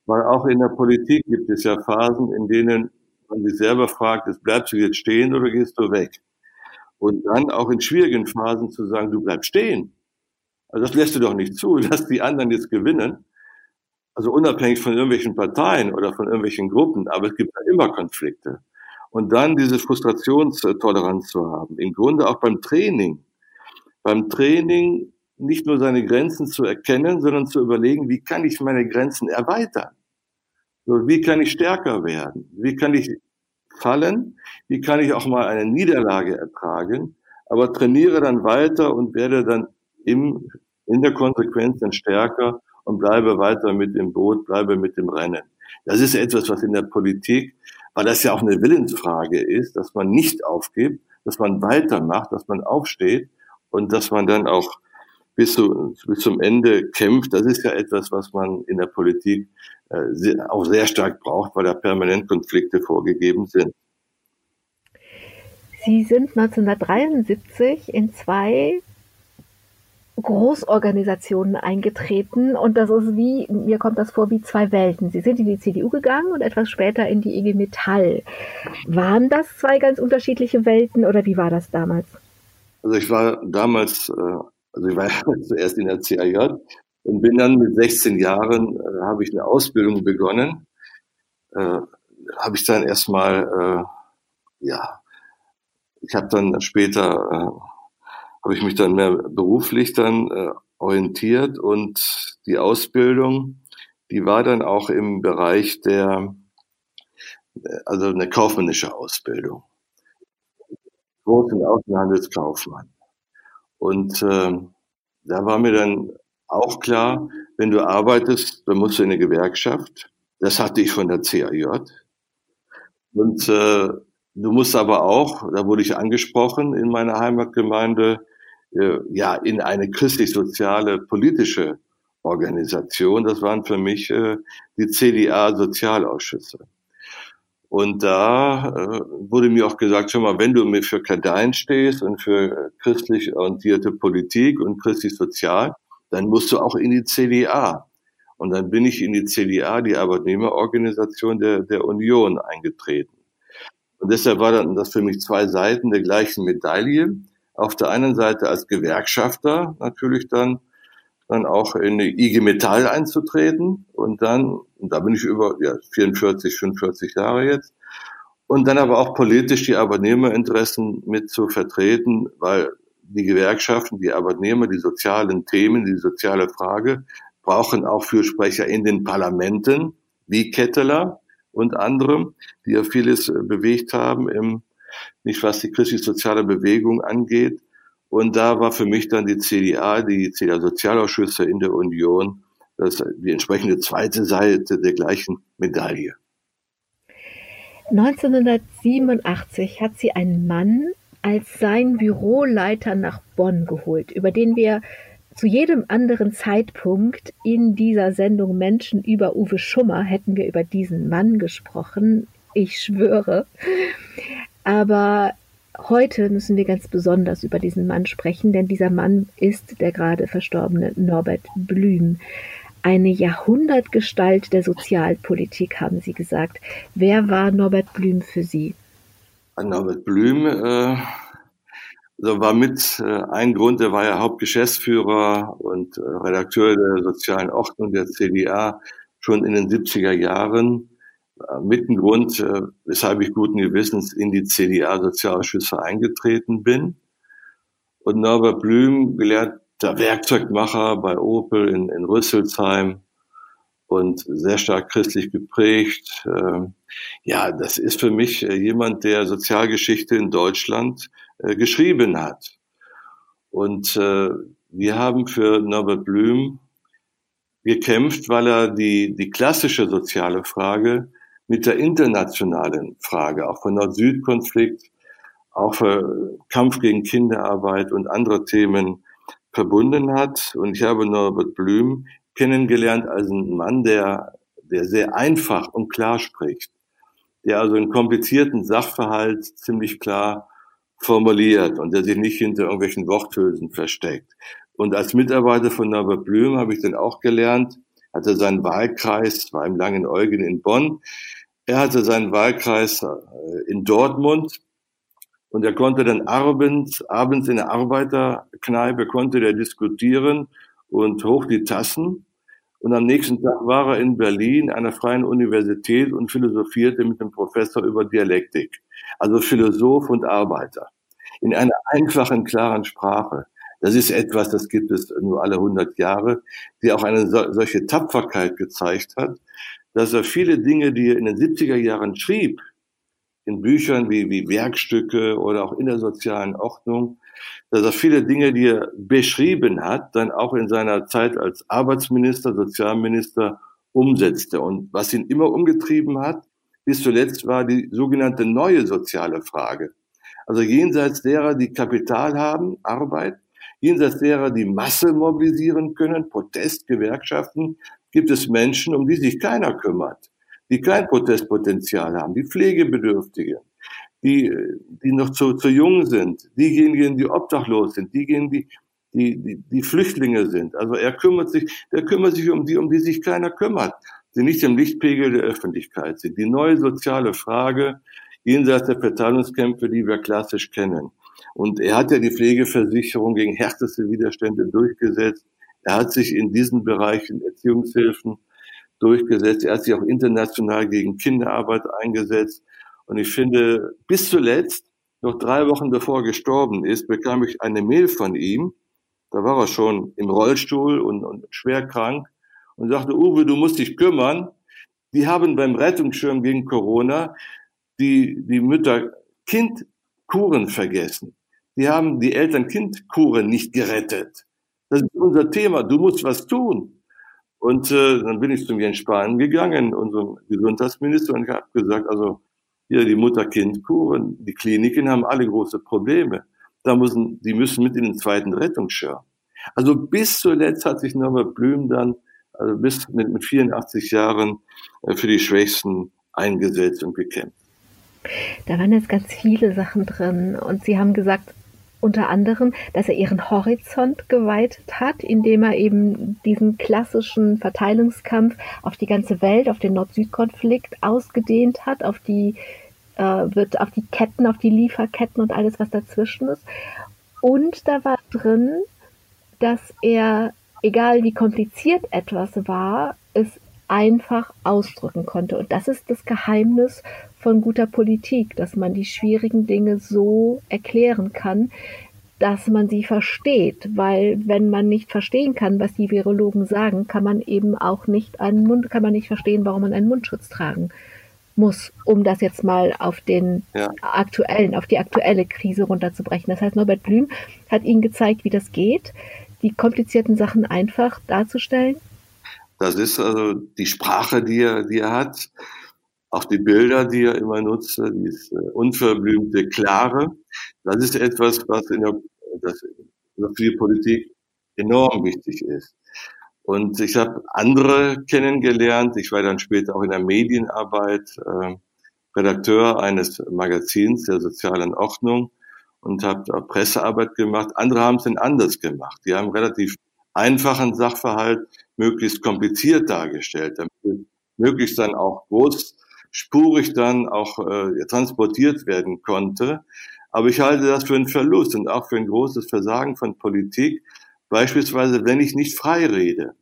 weil auch in der Politik gibt es ja Phasen, in denen man sich selber fragt, ist, bleibst du jetzt stehen oder gehst du weg? Und dann auch in schwierigen Phasen zu sagen, du bleibst stehen. Also das lässt du doch nicht zu, (laughs) dass die anderen jetzt gewinnen. Also unabhängig von irgendwelchen Parteien oder von irgendwelchen Gruppen, aber es gibt ja immer Konflikte. Und dann diese Frustrationstoleranz zu haben, im Grunde auch beim Training. Beim Training nicht nur seine Grenzen zu erkennen, sondern zu überlegen, wie kann ich meine Grenzen erweitern? So, wie kann ich stärker werden? Wie kann ich fallen? Wie kann ich auch mal eine Niederlage ertragen? Aber trainiere dann weiter und werde dann im, in der Konsequenz dann stärker und bleibe weiter mit dem Boot, bleibe mit dem Rennen. Das ist etwas, was in der Politik, weil das ja auch eine Willensfrage ist, dass man nicht aufgibt, dass man weitermacht, dass man aufsteht und dass man dann auch bis, zu, bis zum Ende kämpft. Das ist ja etwas, was man in der Politik äh, auch sehr stark braucht, weil da permanent Konflikte vorgegeben sind. Sie sind 1973 in zwei Großorganisationen eingetreten und das ist wie, mir kommt das vor wie zwei Welten. Sie sind in die CDU gegangen und etwas später in die IG Metall. Waren das zwei ganz unterschiedliche Welten oder wie war das damals? Also ich war damals, äh, also ich war (laughs) zuerst in der CAJ und bin dann mit 16 Jahren, äh, habe ich eine Ausbildung begonnen. Äh, habe ich dann erstmal, äh, ja, ich habe dann später äh, habe ich mich dann mehr beruflich dann äh, orientiert und die Ausbildung, die war dann auch im Bereich der, äh, also eine kaufmännische Ausbildung. Großen Außenhandelskaufmann. Und äh, da war mir dann auch klar, wenn du arbeitest, dann musst du in eine Gewerkschaft. Das hatte ich von der CAJ. Und äh, du musst aber auch, da wurde ich angesprochen in meiner Heimatgemeinde, äh, ja, in eine christlich-soziale politische Organisation. Das waren für mich äh, die CDA-Sozialausschüsse. Und da äh, wurde mir auch gesagt, schon mal, wenn du mir für Kadein stehst und für christlich orientierte Politik und christlich-sozial, dann musst du auch in die CDA. Und dann bin ich in die CDA, die Arbeitnehmerorganisation der, der Union, eingetreten. Und deshalb war dann das für mich zwei Seiten der gleichen Medaille auf der einen Seite als Gewerkschafter natürlich dann dann auch in die IG Metall einzutreten und dann, und da bin ich über ja, 44, 45 Jahre jetzt, und dann aber auch politisch die Arbeitnehmerinteressen mit zu vertreten, weil die Gewerkschaften, die Arbeitnehmer, die sozialen Themen, die soziale Frage brauchen auch Fürsprecher in den Parlamenten, wie Ketteler und andere, die ja vieles bewegt haben im nicht was die christlich-soziale Bewegung angeht. Und da war für mich dann die CDA, die CDA-Sozialausschüsse in der Union, das, die entsprechende zweite Seite der gleichen Medaille. 1987 hat sie einen Mann als sein Büroleiter nach Bonn geholt, über den wir zu jedem anderen Zeitpunkt in dieser Sendung Menschen über Uwe Schummer hätten wir über diesen Mann gesprochen. Ich schwöre. Aber heute müssen wir ganz besonders über diesen Mann sprechen, denn dieser Mann ist der gerade verstorbene Norbert Blüm. Eine Jahrhundertgestalt der Sozialpolitik, haben Sie gesagt. Wer war Norbert Blüm für Sie? Norbert Blüm äh, war mit äh, ein Grund, er war ja Hauptgeschäftsführer und äh, Redakteur der sozialen Ordnung der CDA schon in den 70er Jahren mit ein Grund, äh, weshalb ich guten Gewissens in die CDA-Sozialausschüsse eingetreten bin. Und Norbert Blüm, gelernter Werkzeugmacher bei Opel in, in Rüsselsheim und sehr stark christlich geprägt. Ähm, ja, das ist für mich äh, jemand, der Sozialgeschichte in Deutschland geschrieben hat. Und wir haben für Norbert Blüm gekämpft, weil er die, die klassische soziale Frage mit der internationalen Frage, auch von Nord-Süd-Konflikt, auch für Kampf gegen Kinderarbeit und andere Themen verbunden hat. Und ich habe Norbert Blüm kennengelernt als einen Mann, der, der sehr einfach und klar spricht, der also einen komplizierten Sachverhalt ziemlich klar formuliert und der sich nicht hinter irgendwelchen Worthülsen versteckt. Und als Mitarbeiter von Norbert Blüm habe ich dann auch gelernt, hatte seinen Wahlkreis, war im Langen Eugen in Bonn. Er hatte seinen Wahlkreis äh, in Dortmund und er konnte dann abends, abends in der Arbeiterkneipe konnte der diskutieren und hoch die Tassen. Und am nächsten Tag war er in Berlin der Freien Universität und philosophierte mit dem Professor über Dialektik. Also Philosoph und Arbeiter. In einer einfachen, klaren Sprache. Das ist etwas, das gibt es nur alle 100 Jahre, die auch eine solche Tapferkeit gezeigt hat, dass er viele Dinge, die er in den 70er Jahren schrieb, in Büchern wie, wie Werkstücke oder auch in der sozialen Ordnung, dass er viele Dinge, die er beschrieben hat, dann auch in seiner Zeit als Arbeitsminister, Sozialminister umsetzte. Und was ihn immer umgetrieben hat, bis zuletzt war die sogenannte neue soziale Frage. Also jenseits derer, die Kapital haben, Arbeit, jenseits derer die Masse mobilisieren können, Protest, Gewerkschaften, gibt es Menschen, um die sich keiner kümmert, die kein Protestpotenzial haben, die Pflegebedürftigen, die, die noch zu, zu jung sind, diejenigen, die obdachlos sind, diejenigen, die, die, die, die Flüchtlinge sind. Also er kümmert sich, der kümmert sich um die, um die sich keiner kümmert, die nicht im Lichtpegel der Öffentlichkeit sind. Die neue soziale Frage jenseits der Verteilungskämpfe, die wir klassisch kennen. Und er hat ja die Pflegeversicherung gegen härteste Widerstände durchgesetzt. Er hat sich in diesen Bereichen Erziehungshilfen durchgesetzt. Er hat sich auch international gegen Kinderarbeit eingesetzt. Und ich finde, bis zuletzt, noch drei Wochen bevor er gestorben ist, bekam ich eine Mail von ihm. Da war er schon im Rollstuhl und, und schwer krank und sagte, Uwe, du musst dich kümmern. Die haben beim Rettungsschirm gegen Corona die, die Mütter-Kind-Kuren vergessen. Die haben die Eltern-Kind-Kuren nicht gerettet. Das ist unser Thema. Du musst was tun. Und äh, dann bin ich zum Jens Spahn gegangen, unserem Gesundheitsminister, und ich habe gesagt, also hier die Mutter-Kind-Kuren, die Kliniken haben alle große Probleme. Da müssen, die müssen mit in den zweiten Rettungsschirm. Also bis zuletzt hat sich Norbert Blüm dann, also bis mit, mit 84 Jahren, äh, für die Schwächsten eingesetzt und gekämpft. Da waren jetzt ganz viele Sachen drin und Sie haben gesagt, unter anderem, dass er ihren Horizont geweitet hat, indem er eben diesen klassischen Verteilungskampf auf die ganze Welt, auf den Nord-Süd-Konflikt ausgedehnt hat, auf die äh, wird auf die Ketten, auf die Lieferketten und alles, was dazwischen ist. Und da war drin, dass er, egal wie kompliziert etwas war, es einfach ausdrücken konnte. Und das ist das Geheimnis von guter Politik, dass man die schwierigen Dinge so erklären kann, dass man sie versteht, weil wenn man nicht verstehen kann, was die Virologen sagen, kann man eben auch nicht einen Mund, kann man nicht verstehen, warum man einen Mundschutz tragen muss, um das jetzt mal auf den ja. aktuellen, auf die aktuelle Krise runterzubrechen. Das heißt, Norbert Blüm hat Ihnen gezeigt, wie das geht, die komplizierten Sachen einfach darzustellen. Das ist also die Sprache, die er, die er hat. Auch die Bilder, die er immer nutzt, dieses äh, unverblümte, klare, das ist etwas, was in der, das für die Politik enorm wichtig ist. Und ich habe andere kennengelernt. Ich war dann später auch in der Medienarbeit äh, Redakteur eines Magazins der sozialen Ordnung und habe Pressearbeit gemacht. Andere haben es dann anders gemacht. Die haben relativ einfachen Sachverhalt möglichst kompliziert dargestellt, damit möglichst dann auch groß spurig dann auch äh, transportiert werden konnte. Aber ich halte das für einen Verlust und auch für ein großes Versagen von Politik. Beispielsweise, wenn ich nicht frei rede,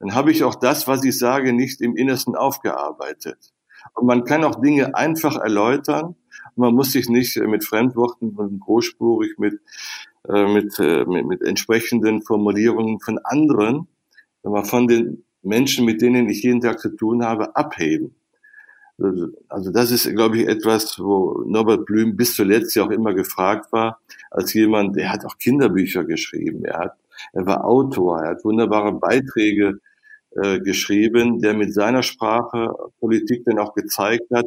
dann habe ich auch das, was ich sage, nicht im Innersten aufgearbeitet. Und man kann auch Dinge einfach erläutern. Man muss sich nicht mit Fremdworten und großspurig mit, äh, mit, äh, mit, mit entsprechenden Formulierungen von anderen, aber von den Menschen, mit denen ich jeden Tag zu tun habe, abheben. Also das ist, glaube ich, etwas, wo Norbert Blüm bis zuletzt ja auch immer gefragt war, als jemand, der hat auch Kinderbücher geschrieben, er hat, er war Autor, er hat wunderbare Beiträge äh, geschrieben, der mit seiner Sprache Politik dann auch gezeigt hat,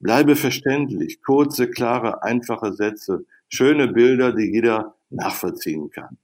bleibe verständlich, kurze, klare, einfache Sätze, schöne Bilder, die jeder nachvollziehen kann.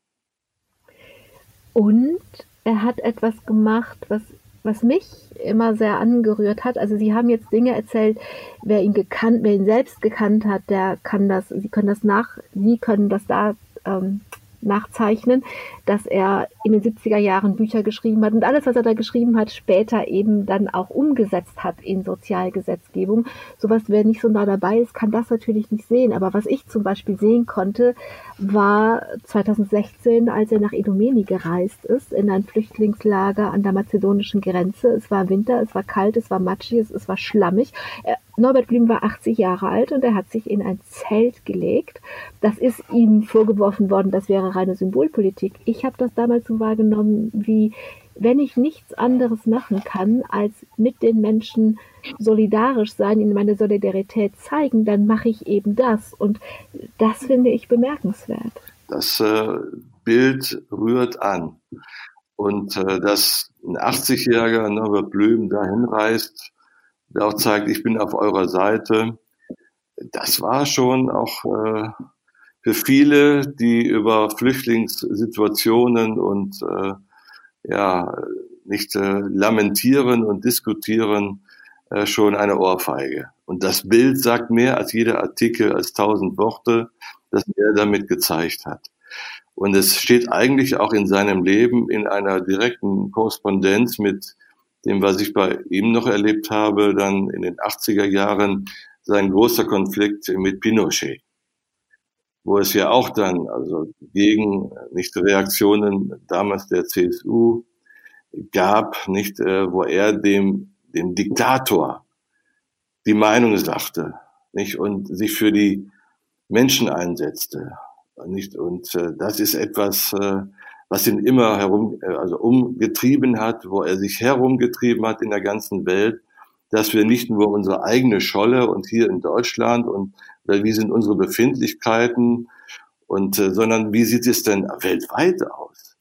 Und er hat etwas gemacht, was was mich immer sehr angerührt hat. Also Sie haben jetzt Dinge erzählt, wer ihn gekannt, wer ihn selbst gekannt hat, der kann das, Sie können das nach, Sie können das da ähm, nachzeichnen, dass er in den 70er Jahren Bücher geschrieben hat und alles, was er da geschrieben hat, später eben dann auch umgesetzt hat in Sozialgesetzgebung. Sowas, wer nicht so nah dabei ist, kann das natürlich nicht sehen. Aber was ich zum Beispiel sehen konnte, war 2016, als er nach Idomeni gereist ist, in ein Flüchtlingslager an der mazedonischen Grenze. Es war Winter, es war kalt, es war matschig, es war schlammig. Norbert Blüm war 80 Jahre alt und er hat sich in ein Zelt gelegt. Das ist ihm vorgeworfen worden, das wäre reine Symbolpolitik. Ich habe das damals so wahrgenommen, wie wenn ich nichts anderes machen kann, als mit den Menschen solidarisch sein, ihnen meine Solidarität zeigen, dann mache ich eben das. Und das finde ich bemerkenswert. Das äh, Bild rührt an. Und äh, dass ein 80-jähriger Norbert Blüm dahin reist, der auch zeigt, ich bin auf eurer Seite. Das war schon auch äh, für viele, die über Flüchtlingssituationen und äh, ja nicht äh, lamentieren und diskutieren, schon eine Ohrfeige. Und das Bild sagt mehr als jeder Artikel, als tausend Worte, das er damit gezeigt hat. Und es steht eigentlich auch in seinem Leben in einer direkten Korrespondenz mit dem, was ich bei ihm noch erlebt habe, dann in den 80er Jahren sein großer Konflikt mit Pinochet, wo es ja auch dann, also gegen nicht Reaktionen damals der CSU gab, nicht, äh, wo er dem, dem Diktator die Meinung sagte, nicht, und sich für die Menschen einsetzte, nicht, und äh, das ist etwas, äh, was ihn immer herum, äh, also umgetrieben hat, wo er sich herumgetrieben hat in der ganzen Welt, dass wir nicht nur unsere eigene Scholle und hier in Deutschland und wie sind unsere Befindlichkeiten und äh, sondern wie sieht es denn weltweit aus?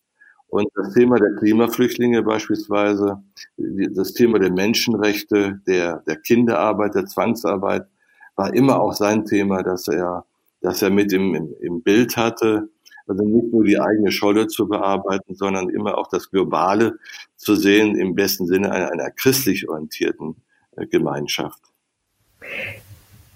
Und das Thema der Klimaflüchtlinge beispielsweise, das Thema der Menschenrechte, der, der Kinderarbeit, der Zwangsarbeit, war immer auch sein Thema, dass er, dass er mit im, im, im Bild hatte. Also nicht nur die eigene Scholle zu bearbeiten, sondern immer auch das Globale zu sehen, im besten Sinne einer, einer christlich orientierten äh, Gemeinschaft.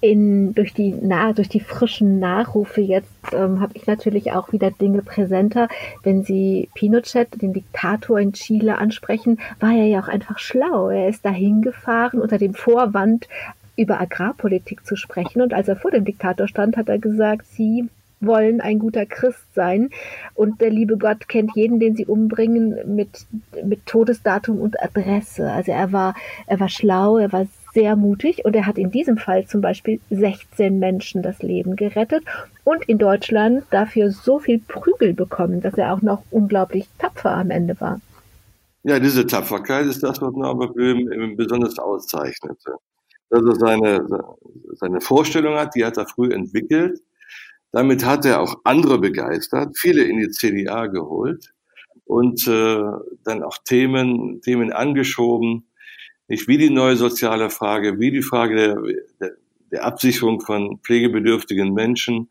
In, durch, die, na, durch die frischen Nachrufe jetzt ähm, habe ich natürlich auch wieder Dinge präsenter. Wenn Sie Pinochet, den Diktator in Chile, ansprechen, war er ja auch einfach schlau. Er ist dahin gefahren unter dem Vorwand, über Agrarpolitik zu sprechen. Und als er vor dem Diktator stand, hat er gesagt, Sie wollen ein guter Christ sein. Und der liebe Gott kennt jeden, den sie umbringen, mit, mit Todesdatum und Adresse. Also er war, er war schlau, er war sehr mutig und er hat in diesem Fall zum Beispiel 16 Menschen das Leben gerettet und in Deutschland dafür so viel Prügel bekommen, dass er auch noch unglaublich tapfer am Ende war. Ja, diese Tapferkeit ist das, was Norbert Böhm besonders auszeichnete. Dass er seine, seine Vorstellung hat, die hat er früh entwickelt damit hat er auch andere begeistert, viele in die CDA geholt und äh, dann auch Themen, Themen angeschoben, nicht wie die neue soziale Frage, wie die Frage der, der, der Absicherung von pflegebedürftigen Menschen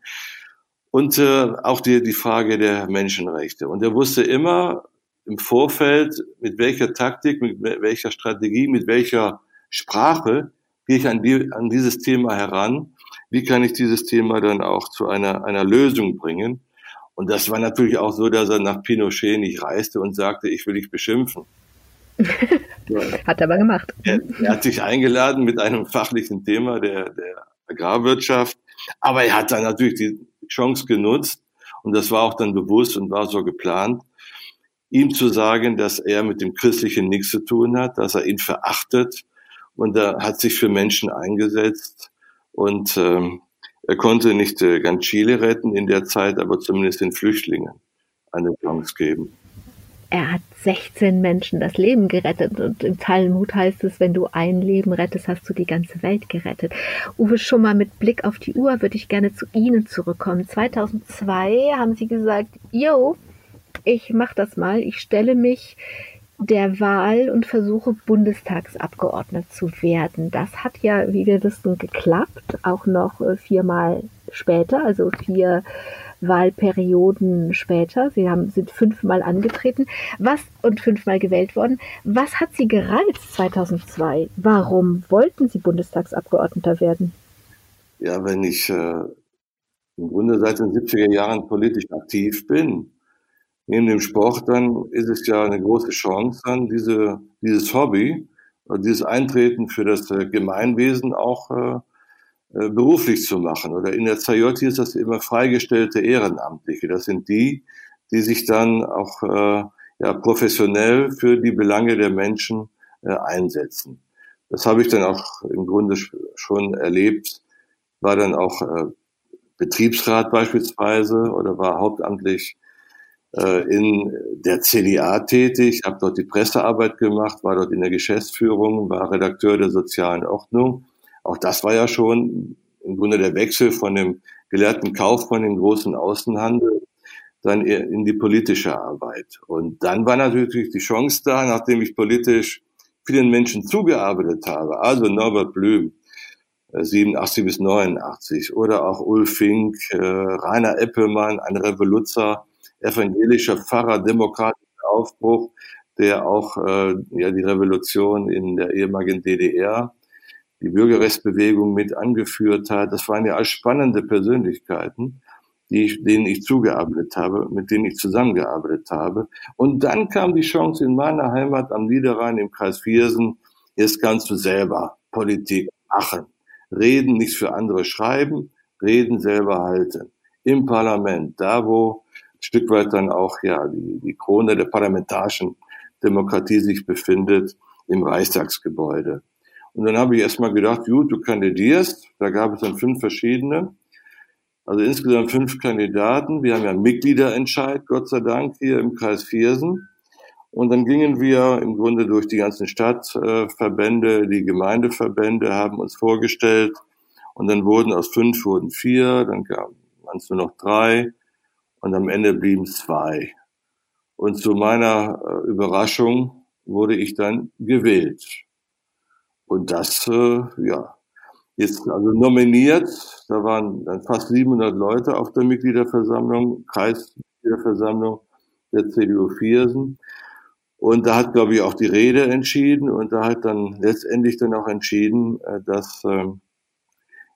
und äh, auch die, die Frage der Menschenrechte. Und er wusste immer im Vorfeld, mit welcher Taktik, mit welcher Strategie, mit welcher Sprache gehe ich an, die, an dieses Thema heran wie kann ich dieses Thema dann auch zu einer, einer Lösung bringen? Und das war natürlich auch so, dass er nach Pinochet nicht reiste und sagte, ich will dich beschimpfen. (laughs) hat er aber gemacht. Er, er, hat sich eingeladen mit einem fachlichen Thema der, der Agrarwirtschaft, aber er hat dann natürlich die Chance genutzt und das war auch dann bewusst und war so geplant, ihm zu sagen, dass er mit dem Christlichen nichts zu tun hat, dass er ihn verachtet und er hat sich für Menschen eingesetzt und ähm, er konnte nicht äh, ganz Chile retten in der Zeit, aber zumindest den Flüchtlingen eine Chance geben. Er hat 16 Menschen das Leben gerettet und im Talmud heißt es, wenn du ein Leben rettest, hast du die ganze Welt gerettet. Uwe schon mal mit Blick auf die Uhr würde ich gerne zu Ihnen zurückkommen. 2002 haben Sie gesagt, yo, ich mache das mal, ich stelle mich der Wahl und versuche Bundestagsabgeordnet zu werden. Das hat ja, wie wir wissen, geklappt, auch noch äh, viermal später, also vier Wahlperioden später. Sie haben, sind fünfmal angetreten. Was und fünfmal gewählt worden. Was hat Sie gereizt 2002? Warum wollten Sie Bundestagsabgeordneter werden? Ja, wenn ich äh, im Grunde seit den 70er Jahren politisch aktiv bin, neben dem Sport, dann ist es ja eine große Chance, dann diese, dieses Hobby, dieses Eintreten für das äh, Gemeinwesen auch äh, äh, beruflich zu machen. Oder in der ZJ ist das immer freigestellte Ehrenamtliche. Das sind die, die sich dann auch äh, ja, professionell für die Belange der Menschen äh, einsetzen. Das habe ich dann auch im Grunde schon erlebt, war dann auch äh, Betriebsrat beispielsweise oder war hauptamtlich äh, in der CDA tätig, habe dort die Pressearbeit gemacht, war dort in der Geschäftsführung, war Redakteur der sozialen Ordnung. Auch das war ja schon im Grunde der Wechsel von dem gelehrten Kaufmann im großen Außenhandel dann in die politische Arbeit. Und dann war natürlich die Chance da, nachdem ich politisch vielen Menschen zugearbeitet habe, also Norbert Blüm, 87 äh, bis 89, oder auch Ulf Fink, äh, Rainer Eppelmann, ein Revoluzer, evangelischer Pfarrer, demokratischer Aufbruch, der auch äh, ja, die Revolution in der ehemaligen DDR, die Bürgerrechtsbewegung mit angeführt hat. Das waren ja alles spannende Persönlichkeiten, die denen ich zugearbeitet habe, mit denen ich zusammengearbeitet habe. Und dann kam die Chance in meiner Heimat am Niederrhein im Kreis Viersen, jetzt kannst du selber Politik machen. Reden, nichts für andere schreiben, reden selber halten. Im Parlament, da wo Stück weit dann auch ja die, die Krone der parlamentarischen Demokratie sich befindet im Reichstagsgebäude. Und dann habe ich erstmal gedacht, gut, du kandidierst. Da gab es dann fünf verschiedene. Also insgesamt fünf Kandidaten. Wir haben ja Mitgliederentscheid, Gott sei Dank, hier im Kreis Viersen. Und dann gingen wir im Grunde durch die ganzen Stadtverbände, die Gemeindeverbände, haben uns vorgestellt. Und dann wurden aus fünf wurden vier, dann waren es nur noch drei und am Ende blieben zwei. Und zu meiner äh, Überraschung wurde ich dann gewählt. Und das, äh, ja, jetzt also nominiert, da waren dann fast 700 Leute auf der Mitgliederversammlung, Kreismitgliederversammlung der CDU Viersen. Und da hat, glaube ich, auch die Rede entschieden und da hat dann letztendlich dann auch entschieden, äh, dass ähm,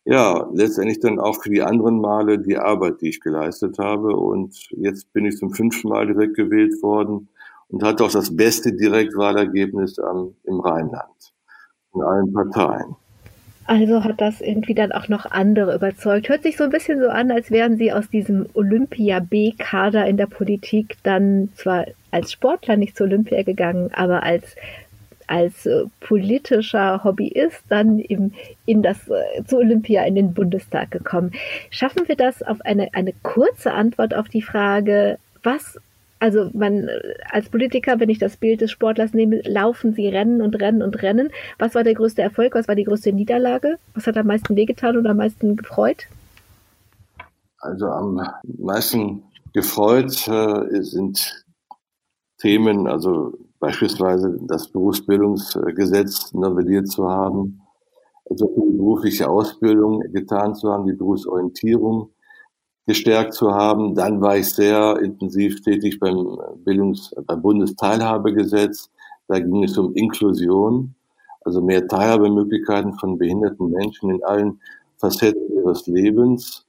ja, letztendlich dann auch für die anderen Male die Arbeit, die ich geleistet habe. Und jetzt bin ich zum fünften Mal direkt gewählt worden und hatte auch das beste Direktwahlergebnis am, im Rheinland in allen Parteien. Also hat das irgendwie dann auch noch andere überzeugt. Hört sich so ein bisschen so an, als wären Sie aus diesem Olympia-B-Kader in der Politik dann zwar als Sportler nicht zur Olympia gegangen, aber als als äh, politischer Hobbyist dann im, in das, äh, zu Olympia in den Bundestag gekommen. Schaffen wir das auf eine, eine kurze Antwort auf die Frage, was also man äh, als Politiker, wenn ich das Bild des Sportlers nehme, laufen sie rennen und rennen und rennen. Was war der größte Erfolg? Was war die größte Niederlage? Was hat am meisten wehgetan oder am meisten gefreut? Also am meisten gefreut äh, sind Themen, also beispielsweise das Berufsbildungsgesetz novelliert zu haben, also die berufliche Ausbildung getan zu haben, die Berufsorientierung gestärkt zu haben. Dann war ich sehr intensiv tätig beim Bildungs-, beim Bundesteilhabegesetz. Da ging es um Inklusion, also mehr Teilhabemöglichkeiten von behinderten Menschen in allen Facetten ihres Lebens.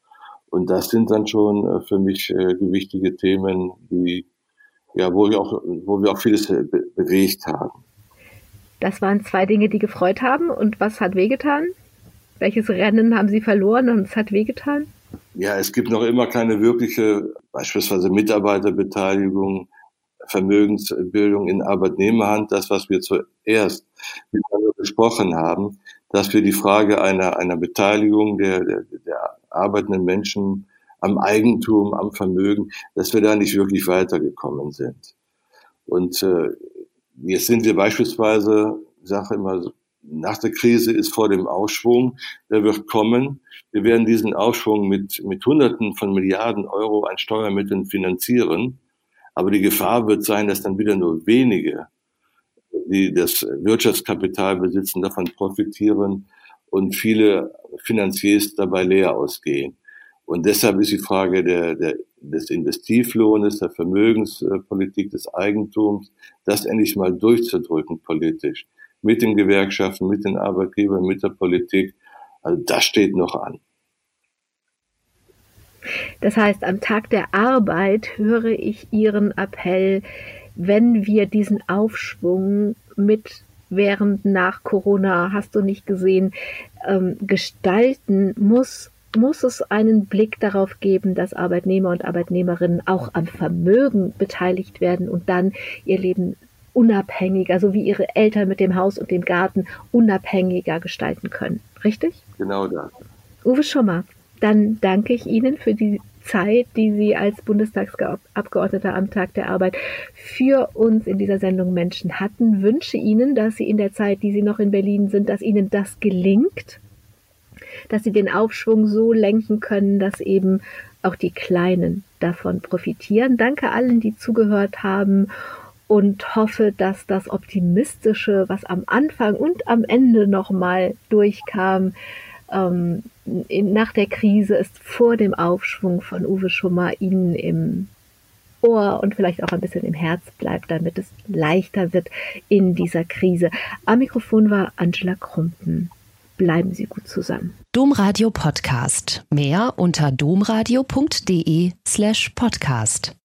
Und das sind dann schon äh, für mich äh, gewichtige Themen, die ja, wo wir auch, wo wir auch vieles be bewegt haben. Das waren zwei Dinge, die gefreut haben. Und was hat wehgetan? Welches Rennen haben Sie verloren und es hat wehgetan? Ja, es gibt noch immer keine wirkliche, beispielsweise Mitarbeiterbeteiligung, Vermögensbildung in Arbeitnehmerhand. Das, was wir zuerst besprochen haben, dass wir die Frage einer, einer Beteiligung der, der, der arbeitenden Menschen am Eigentum, am Vermögen, dass wir da nicht wirklich weitergekommen sind. Und äh, jetzt sind wir beispielsweise, ich sage immer, nach der Krise ist vor dem Aufschwung, der wird kommen. Wir werden diesen Aufschwung mit, mit Hunderten von Milliarden Euro an Steuermitteln finanzieren. Aber die Gefahr wird sein, dass dann wieder nur wenige, die das Wirtschaftskapital besitzen, davon profitieren und viele Finanziers dabei leer ausgehen. Und deshalb ist die Frage der, der, des Investivlohnes, der Vermögenspolitik, des Eigentums, das endlich mal durchzudrücken politisch. Mit den Gewerkschaften, mit den Arbeitgebern, mit der Politik. Also das steht noch an. Das heißt, am Tag der Arbeit höre ich Ihren Appell, wenn wir diesen Aufschwung mit während nach Corona, hast du nicht gesehen, ähm, gestalten, muss muss es einen Blick darauf geben, dass Arbeitnehmer und Arbeitnehmerinnen auch am Vermögen beteiligt werden und dann ihr Leben unabhängiger, so wie ihre Eltern mit dem Haus und dem Garten unabhängiger gestalten können. Richtig? Genau das. Uwe Schommer, dann danke ich Ihnen für die Zeit, die Sie als Bundestagsabgeordneter am Tag der Arbeit für uns in dieser Sendung Menschen hatten. Wünsche Ihnen, dass Sie in der Zeit, die Sie noch in Berlin sind, dass Ihnen das gelingt dass sie den Aufschwung so lenken können, dass eben auch die Kleinen davon profitieren. Danke allen, die zugehört haben und hoffe, dass das Optimistische, was am Anfang und am Ende nochmal durchkam, ähm, in, nach der Krise ist vor dem Aufschwung von Uwe Schummer Ihnen im Ohr und vielleicht auch ein bisschen im Herz bleibt, damit es leichter wird in dieser Krise. Am Mikrofon war Angela Krumpen. Bleiben Sie gut zusammen. Domradio Podcast. Mehr unter domradio.de slash podcast.